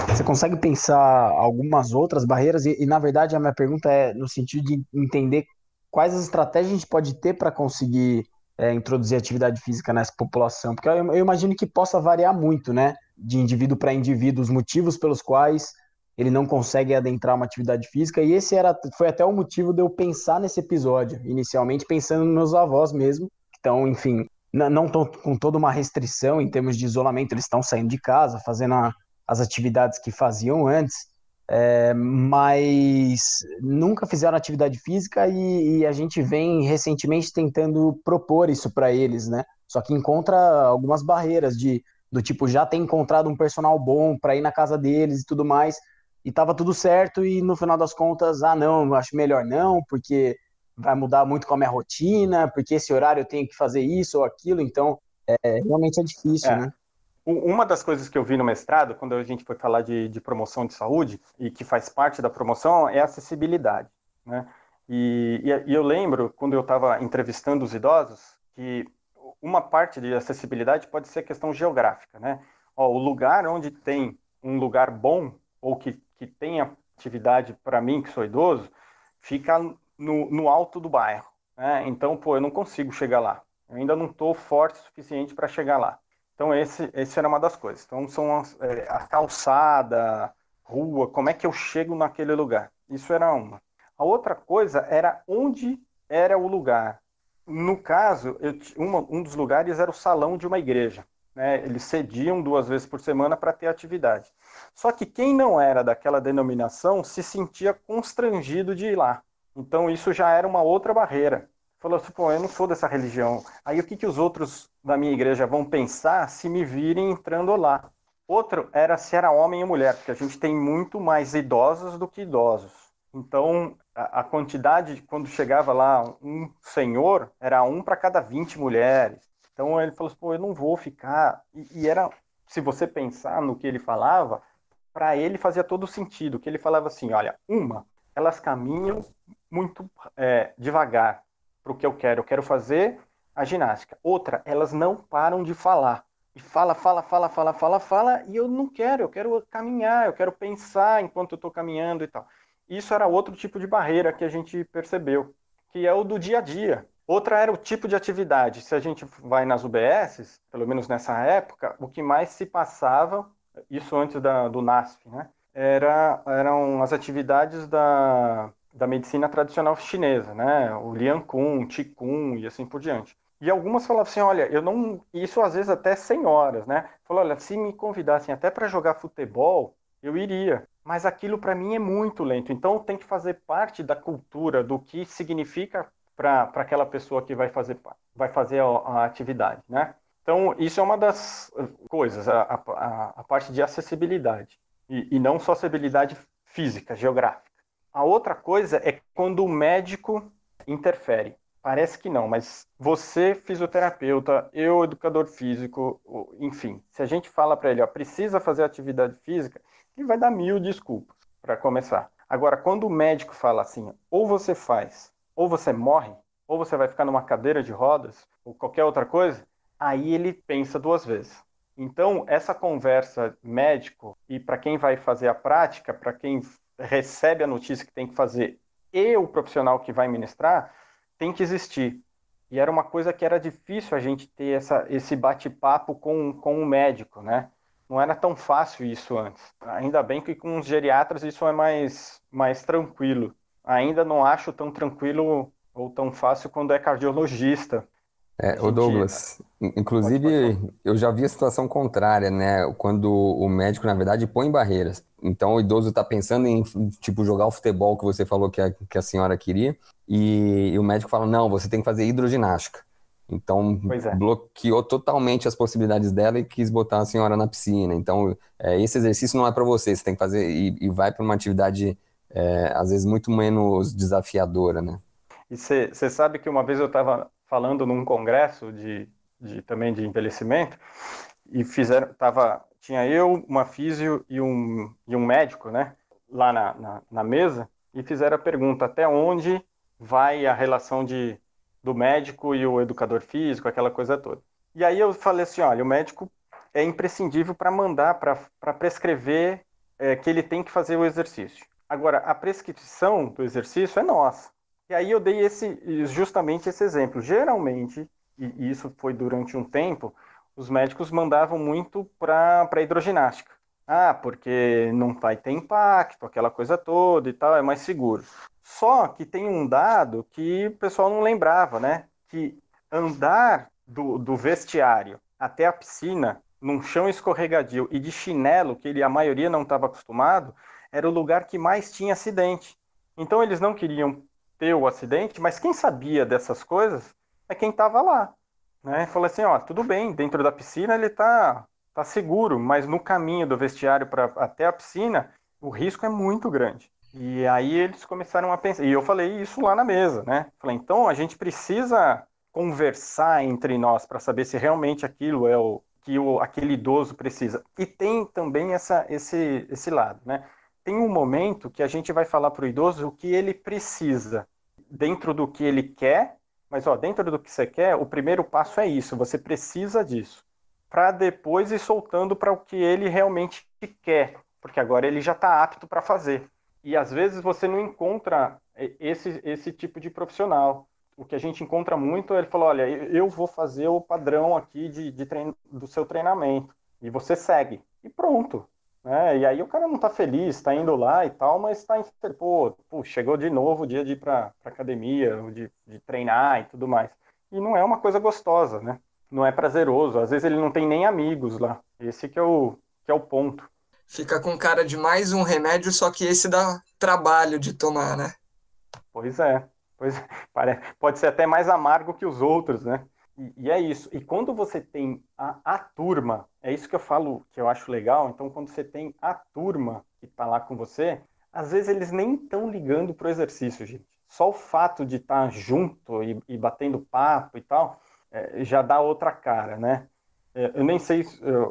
A: Você consegue pensar algumas outras barreiras? E, e, na verdade, a minha pergunta é no sentido de entender quais as estratégias a gente pode ter para conseguir é, introduzir atividade física nessa população, porque eu, eu imagino que possa variar muito, né? De indivíduo para indivíduo, os motivos pelos quais ele não consegue adentrar uma atividade física, e esse era, foi até o motivo de eu pensar nesse episódio, inicialmente pensando nos meus avós mesmo, que estão, enfim, não estão com toda uma restrição em termos de isolamento, eles estão saindo de casa, fazendo a, as atividades que faziam antes, é, mas nunca fizeram atividade física e, e, a gente vem recentemente tentando propor isso para eles, né? Só que encontra algumas barreiras de do tipo já ter encontrado um personal bom para ir na casa deles e tudo mais, e tava tudo certo e no final das contas, ah, não, acho melhor não, porque vai mudar muito com a minha rotina, porque esse horário eu tenho que fazer isso ou aquilo, então é, realmente é difícil, é. né?
B: Uma das coisas que eu vi no mestrado, quando a gente foi falar de, de promoção de saúde, e que faz parte da promoção, é a acessibilidade. Né? E, e, e eu lembro, quando eu estava entrevistando os idosos, que uma parte de acessibilidade pode ser questão geográfica, né? Ó, o lugar onde tem um lugar bom ou que, que tem atividade para mim, que sou idoso, fica no, no alto do bairro. Né? Então, pô, eu não consigo chegar lá. Eu ainda não estou forte o suficiente para chegar lá. Então, esse, esse era uma das coisas. Então, são as, é, a calçada, rua, como é que eu chego naquele lugar? Isso era uma. A outra coisa era onde era o lugar. No caso, eu, uma, um dos lugares era o salão de uma igreja. Né? Eles cediam duas vezes por semana para ter atividade. Só que quem não era daquela denominação se sentia constrangido de ir lá. Então isso já era uma outra barreira. Falou assim, pô, eu não sou dessa religião. Aí o que, que os outros da minha igreja vão pensar se me virem entrando lá? Outro era se era homem ou mulher, porque a gente tem muito mais idosos do que idosos. Então, a, a quantidade, quando chegava lá um senhor, era um para cada 20 mulheres. Então ele falou assim, pô, eu não vou ficar. E, e era, se você pensar no que ele falava, para ele fazia todo sentido. Que ele falava assim, olha, uma, elas caminham muito é, devagar para o que eu quero. Eu quero fazer a ginástica. Outra, elas não param de falar. E fala, fala, fala, fala, fala, fala, e eu não quero, eu quero caminhar, eu quero pensar enquanto eu estou caminhando e tal. Isso era outro tipo de barreira que a gente percebeu, que é o do dia a dia. Outra era o tipo de atividade. Se a gente vai nas UBSs, pelo menos nessa época, o que mais se passava, isso antes da, do NASF, né? Era, eram as atividades da, da medicina tradicional chinesa, né? O Lian Kun, Qigong e assim por diante. E algumas falavam assim, olha, eu não, isso às vezes até senhoras, né? Falou, olha, se me convidassem até para jogar futebol, eu iria. Mas aquilo para mim é muito lento. Então tem que fazer parte da cultura do que significa para aquela pessoa que vai fazer vai fazer a, a, atividade, né? Então isso é uma das coisas, a, a, a parte de acessibilidade e, e não só acessibilidade física, geográfica. A outra coisa é quando o médico interfere. Parece que não, mas você, fisioterapeuta, eu, educador físico, enfim, se a gente fala para ele, ó, precisa fazer atividade física, ele vai dar mil desculpas para começar. Agora, quando o médico fala assim, ou você faz, ou você morre, ou você vai ficar numa cadeira de rodas, ou qualquer outra coisa, aí ele pensa duas vezes. Então, essa conversa médico e para quem vai fazer a prática, para quem recebe a notícia que tem que fazer e o profissional que vai ministrar, tem que existir. E era uma coisa que era difícil a gente ter essa, esse bate-papo com, com o médico, né? Não era tão fácil isso antes. Ainda bem que com os geriatras isso é mais, mais tranquilo. Ainda não acho tão tranquilo ou tão fácil quando é cardiologista,
C: é, o Douglas, inclusive pode, pode. eu já vi a situação contrária, né? Quando o médico, na verdade, põe barreiras. Então o idoso está pensando em, tipo, jogar o futebol que você falou que a, que a senhora queria, e, e o médico fala, não, você tem que fazer hidroginástica. Então é. bloqueou totalmente as possibilidades dela e quis botar a senhora na piscina. Então é, esse exercício não é para você, você tem que fazer e, e vai para uma atividade é, às vezes muito menos desafiadora, né?
B: E você sabe que uma vez eu estava falando num congresso de, de também de envelhecimento e fizeram tava tinha eu uma físio e um e um médico né lá na, na, na mesa e fizeram a pergunta até onde vai a relação de do médico e o educador físico aquela coisa toda. E aí eu falei assim olha o médico é imprescindível para mandar para prescrever é, que ele tem que fazer o exercício. Agora a prescrição do exercício é nossa e aí eu dei esse, justamente esse exemplo. Geralmente, e isso foi durante um tempo, os médicos mandavam muito para a hidroginástica. Ah, porque não vai ter impacto, aquela coisa toda e tal, é mais seguro. Só que tem um dado que o pessoal não lembrava, né? Que andar do, do vestiário até a piscina, num chão escorregadio e de chinelo, que ele, a maioria não estava acostumado, era o lugar que mais tinha acidente. Então eles não queriam ter o acidente, mas quem sabia dessas coisas é quem estava lá. Né? Falou assim, ó, tudo bem, dentro da piscina ele está tá seguro, mas no caminho do vestiário para até a piscina, o risco é muito grande. E aí eles começaram a pensar, e eu falei isso lá na mesa, né? Falei, então a gente precisa conversar entre nós para saber se realmente aquilo é o que o, aquele idoso precisa. E tem também essa, esse, esse lado, né? Tem um momento que a gente vai falar para o idoso o que ele precisa dentro do que ele quer, mas ó, dentro do que você quer, o primeiro passo é isso, você precisa disso, para depois ir soltando para o que ele realmente quer, porque agora ele já está apto para fazer. E às vezes você não encontra esse, esse tipo de profissional. O que a gente encontra muito, é ele falou, olha, eu vou fazer o padrão aqui de, de treino, do seu treinamento, e você segue, e pronto. Né? E aí o cara não está feliz, está indo lá e tal, mas está pô, pô, chegou de novo o dia de ir para academia, de, de treinar e tudo mais. E não é uma coisa gostosa, né? Não é prazeroso. Às vezes ele não tem nem amigos lá. Esse que é o, que é o ponto.
D: Fica com cara de mais um remédio, só que esse dá trabalho de tomar, né?
B: Pois é. Pois é. Pode ser até mais amargo que os outros, né? E, e, é isso. E quando você tem a, a, turma, é isso que eu falo que eu acho legal. Então, quando você tem a turma que está lá com você, às vezes eles nem estão ligando para o exercício, gente. Só o fato de estar tá junto e, e, batendo papo e tal, é, já dá outra cara, né? É, eu nem sei,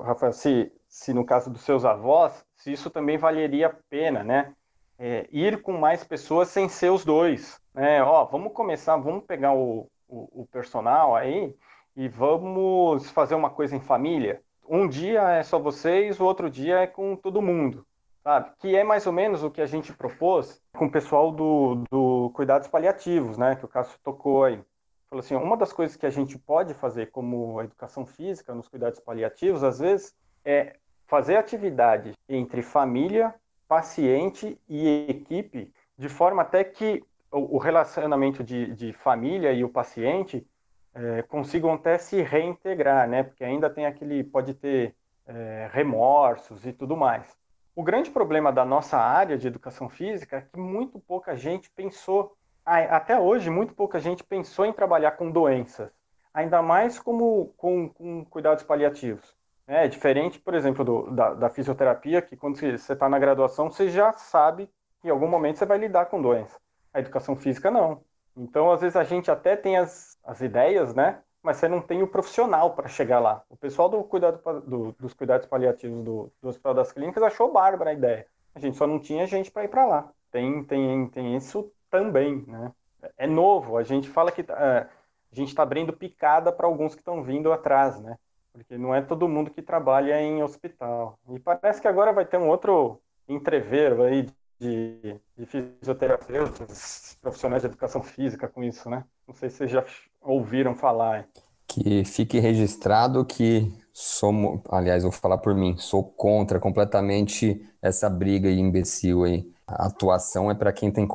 B: Rafael, se, se no caso dos seus avós, se isso também valeria a pena, né? É, ir com mais pessoas sem ser os dois. Né? Ó, vamos começar, vamos pegar o, o, o personal aí e vamos fazer uma coisa em família. Um dia é só vocês, o outro dia é com todo mundo, sabe? Que é mais ou menos o que a gente propôs com o pessoal do, do cuidados paliativos, né? Que o Cássio tocou aí. Falou assim, uma das coisas que a gente pode fazer como educação física nos cuidados paliativos, às vezes, é fazer atividade entre família, paciente e equipe, de forma até que o relacionamento de, de família e o paciente é, consigam até se reintegrar, né? Porque ainda tem aquele, pode ter é, remorsos e tudo mais. O grande problema da nossa área de educação física é que muito pouca gente pensou, até hoje, muito pouca gente pensou em trabalhar com doenças, ainda mais como com, com cuidados paliativos. É diferente, por exemplo, do, da, da fisioterapia, que quando você está na graduação, você já sabe que em algum momento você vai lidar com doença. A educação física não. Então, às vezes a gente até tem as, as ideias, né? Mas você não tem o profissional para chegar lá. O pessoal do cuidado, do, dos cuidados paliativos do, do Hospital das Clínicas achou bárbara a ideia. A gente só não tinha gente para ir para lá. Tem, tem, tem isso também, né? É novo. A gente fala que é, a gente está abrindo picada para alguns que estão vindo atrás, né? Porque não é todo mundo que trabalha em hospital. E parece que agora vai ter um outro entreveiro aí de, de fisioterapeutas, profissionais de educação física com isso, né? Não sei se vocês já ouviram falar.
C: Que fique registrado que somos, aliás, vou falar por mim, sou contra completamente essa briga imbecil aí. A atuação é para quem tem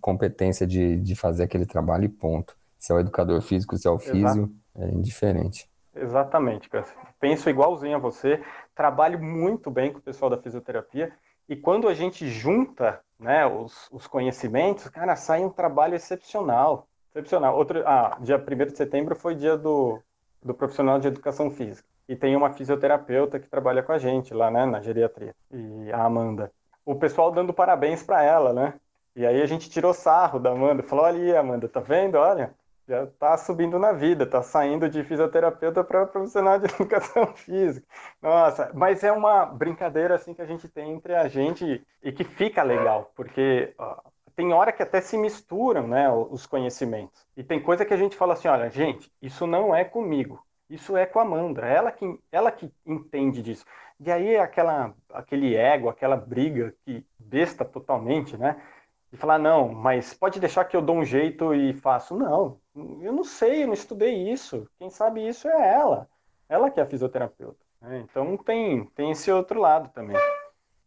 C: competência de, de fazer aquele trabalho e ponto. Se é o educador físico, se é o físico, é indiferente.
B: Exatamente, Cássio. Penso igualzinho a você, trabalho muito bem com o pessoal da fisioterapia e quando a gente junta né, os, os conhecimentos, cara, sai um trabalho excepcional. Excepcional. Outro, ah, dia 1 de setembro foi dia do, do profissional de educação física. E tem uma fisioterapeuta que trabalha com a gente lá, né, na geriatria. E a Amanda. O pessoal dando parabéns para ela, né? E aí a gente tirou sarro da Amanda. Falou, olha Amanda, tá vendo? Olha, já está subindo na vida, está saindo de fisioterapeuta para profissional de educação física. Nossa, mas é uma brincadeira assim que a gente tem entre a gente e que fica legal, porque ó, tem hora que até se misturam, né, os conhecimentos. E tem coisa que a gente fala assim, olha, gente, isso não é comigo. Isso é com a Amanda, ela que, ela que entende disso. E aí aquela, aquele ego, aquela briga que besta totalmente, né? E falar, não, mas pode deixar que eu dou um jeito e faço. Não, eu não sei, eu não estudei isso. Quem sabe isso é ela. Ela que é a fisioterapeuta. Né? Então tem, tem esse outro lado também.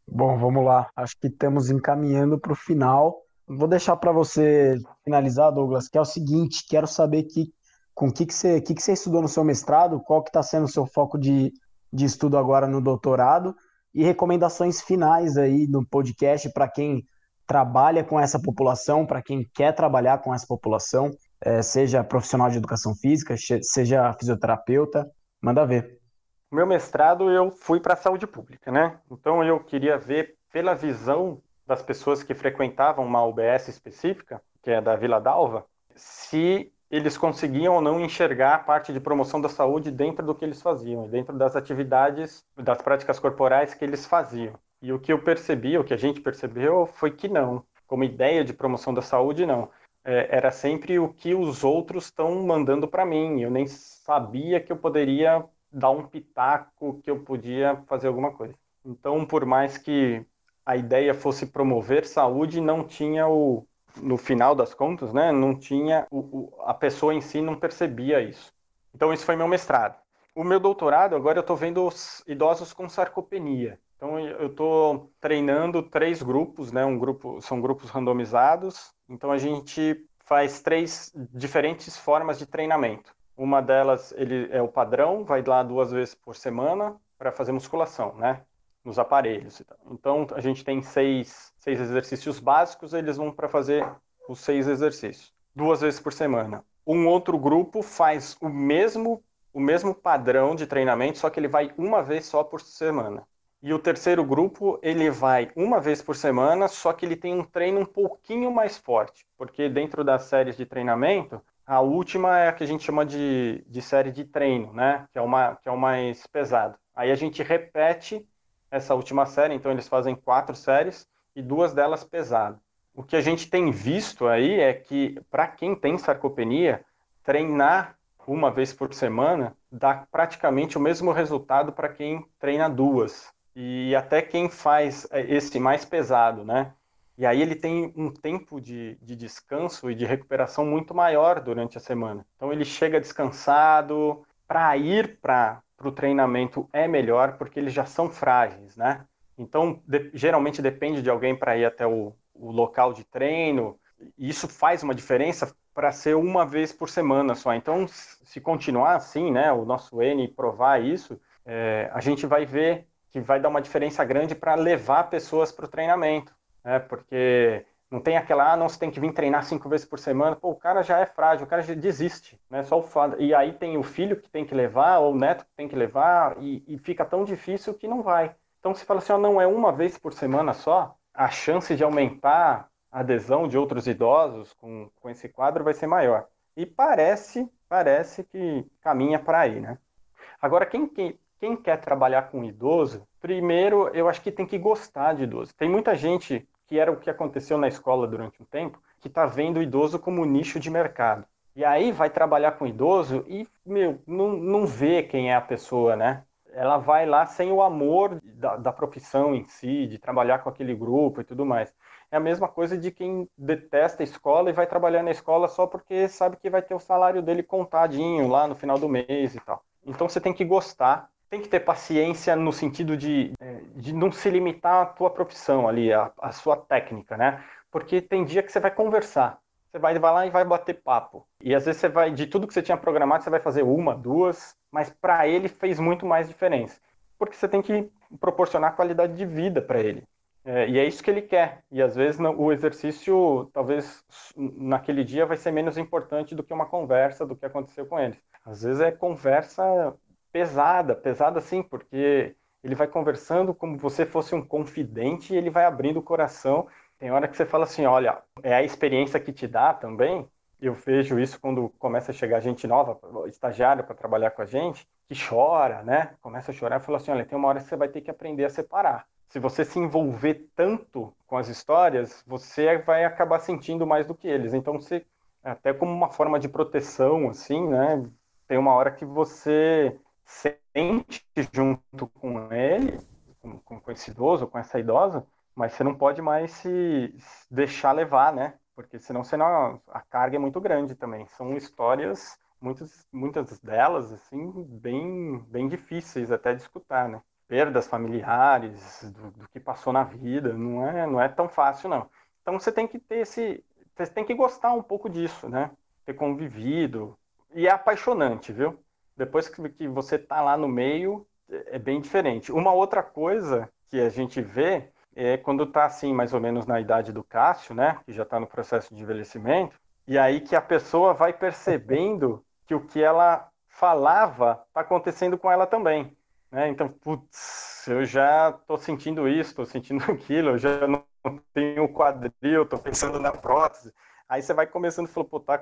A: Bom, vamos lá. Acho que estamos encaminhando para o final. Vou deixar para você finalizar, Douglas, que é o seguinte: quero saber que, com o que, que, você, que, que você estudou no seu mestrado, qual que está sendo o seu foco de, de estudo agora no doutorado e recomendações finais aí no podcast para quem trabalha com essa população, para quem quer trabalhar com essa população é, seja profissional de educação física, seja fisioterapeuta, manda ver.
B: Meu mestrado eu fui para a saúde pública, né? Então eu queria ver pela visão das pessoas que frequentavam uma UBS específica, que é da Vila Dalva, se eles conseguiam ou não enxergar a parte de promoção da saúde dentro do que eles faziam, dentro das atividades, das práticas corporais que eles faziam. E o que eu percebi, o que a gente percebeu, foi que não. Como ideia de promoção da saúde, não é, era sempre o que os outros estão mandando para mim. Eu nem sabia que eu poderia dar um pitaco, que eu podia fazer alguma coisa. Então, por mais que a ideia fosse promover saúde, não tinha o, no final das contas, né, não tinha o, o, a pessoa em si não percebia isso. Então, isso foi meu mestrado. O meu doutorado, agora eu estou vendo os idosos com sarcopenia. Então, eu estou treinando três grupos, né, um grupo são grupos randomizados. Então, a gente faz três diferentes formas de treinamento. Uma delas ele é o padrão, vai lá duas vezes por semana para fazer musculação, né? Nos aparelhos. Então a gente tem seis, seis exercícios básicos, eles vão para fazer os seis exercícios, duas vezes por semana. Um outro grupo faz o mesmo o mesmo padrão de treinamento, só que ele vai uma vez só por semana. E o terceiro grupo, ele vai uma vez por semana, só que ele tem um treino um pouquinho mais forte, porque dentro das séries de treinamento, a última é a que a gente chama de, de série de treino, né? Que é, uma, que é o mais pesado. Aí a gente repete essa última série, então eles fazem quatro séries e duas delas pesadas. O que a gente tem visto aí é que, para quem tem sarcopenia, treinar uma vez por semana dá praticamente o mesmo resultado para quem treina duas. E até quem faz esse mais pesado, né? E aí ele tem um tempo de, de descanso e de recuperação muito maior durante a semana. Então ele chega descansado, para ir para o treinamento é melhor porque eles já são frágeis, né? Então de, geralmente depende de alguém para ir até o, o local de treino. E isso faz uma diferença para ser uma vez por semana só. Então se continuar assim, né, o nosso N provar isso, é, a gente vai ver que vai dar uma diferença grande para levar pessoas para o treinamento né? Porque não tem aquela, ah, não, você tem que vir treinar cinco vezes por semana. Pô, o cara já é frágil, o cara já desiste, né? Só o fato. E aí tem o filho que tem que levar, ou o neto que tem que levar, e, e fica tão difícil que não vai. Então se fala assim, ó, não é uma vez por semana só, a chance de aumentar a adesão de outros idosos com, com esse quadro vai ser maior. E parece, parece que caminha para aí, né? Agora, quem, quem, quem quer trabalhar com idoso, primeiro eu acho que tem que gostar de idoso. Tem muita gente que era o que aconteceu na escola durante um tempo, que está vendo o idoso como nicho de mercado. E aí vai trabalhar com idoso e, meu, não, não vê quem é a pessoa, né? Ela vai lá sem o amor da, da profissão em si, de trabalhar com aquele grupo e tudo mais. É a mesma coisa de quem detesta a escola e vai trabalhar na escola só porque sabe que vai ter o salário dele contadinho lá no final do mês e tal. Então você tem que gostar tem que ter paciência no sentido de, é, de não se limitar à tua profissão ali, à, à sua técnica, né? Porque tem dia que você vai conversar, você vai, vai lá e vai bater papo. E às vezes você vai, de tudo que você tinha programado, você vai fazer uma, duas, mas para ele fez muito mais diferença. Porque você tem que proporcionar qualidade de vida para ele. É, e é isso que ele quer. E às vezes o exercício, talvez naquele dia, vai ser menos importante do que uma conversa, do que aconteceu com ele. Às vezes é conversa pesada, pesada sim, porque ele vai conversando como você fosse um confidente e ele vai abrindo o coração. Tem hora que você fala assim, olha, é a experiência que te dá também. Eu vejo isso quando começa a chegar gente nova, estagiário para trabalhar com a gente, que chora, né? Começa a chorar e fala assim, olha, tem uma hora que você vai ter que aprender a separar. Se você se envolver tanto com as histórias, você vai acabar sentindo mais do que eles. Então, você, até como uma forma de proteção, assim, né? Tem uma hora que você sente junto com ele, com, com esse idoso, com essa idosa, mas você não pode mais se deixar levar, né? Porque senão, a carga é muito grande também. São histórias, muitas, muitas delas, assim, bem, bem difíceis até de escutar, né? Perdas familiares, do, do que passou na vida, não é, não é tão fácil, não. Então você tem que ter esse. Você tem que gostar um pouco disso, né? Ter convivido. E é apaixonante, viu? Depois que, você está lá no meio, é bem diferente. Uma outra coisa que a gente vê é quando está assim, mais ou menos na idade do Cássio, né, que já está no processo de envelhecimento, e aí que a pessoa vai percebendo que o que ela falava está acontecendo com ela também. Né? Então, putz, eu já estou sentindo isso, estou sentindo aquilo, eu já não tenho quadril, estou pensando na prótese. Aí você vai começando e falou, pô, tá,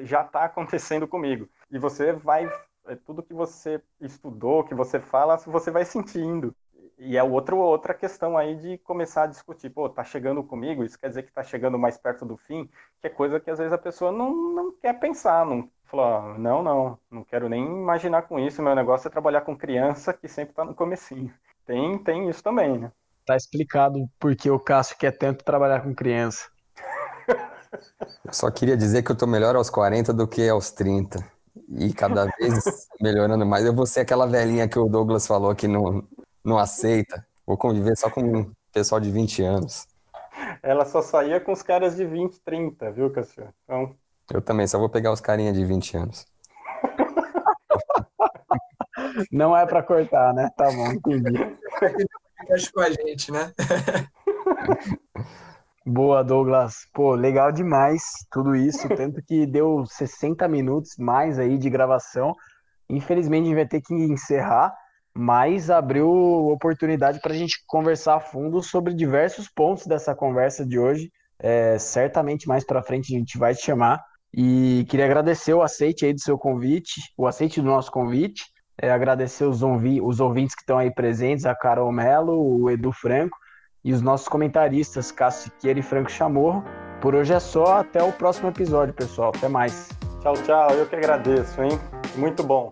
B: já está acontecendo comigo. E você vai é tudo que você estudou, que você fala, você vai sentindo. E é outro, outra questão aí de começar a discutir, pô, tá chegando comigo, isso quer dizer que tá chegando mais perto do fim, que é coisa que às vezes a pessoa não, não quer pensar, não falou, não, não, não quero nem imaginar com isso, meu negócio é trabalhar com criança que sempre tá no comecinho. Tem, tem isso também, né?
A: Tá explicado porque o Cássio quer tanto trabalhar com criança.
C: Eu só queria dizer que eu tô melhor aos 40 do que aos 30. E cada vez melhorando mais. Eu vou ser aquela velhinha que o Douglas falou que não, não aceita. Vou conviver só com um pessoal de 20 anos.
B: Ela só saía com os caras de 20, 30, viu, Cassio? Então...
C: Eu também, só vou pegar os carinhas de 20 anos.
A: Não é para cortar, né? Tá bom, entendi.
D: Com a gente, né?
A: Boa, Douglas. Pô, legal demais tudo isso. Tanto que deu 60 minutos mais aí de gravação. Infelizmente, a gente vai ter que encerrar, mas abriu oportunidade para a gente conversar a fundo sobre diversos pontos dessa conversa de hoje. É, certamente mais para frente a gente vai te chamar. E queria agradecer o aceite aí do seu convite, o aceite do nosso convite. É, agradecer os, os ouvintes que estão aí presentes, a Carol Melo, o Edu Franco e os nossos comentaristas, Cássio Siqueira e Franco Chamorro. Por hoje é só, até o próximo episódio, pessoal. Até mais.
B: Tchau, tchau. Eu que agradeço, hein? Muito bom.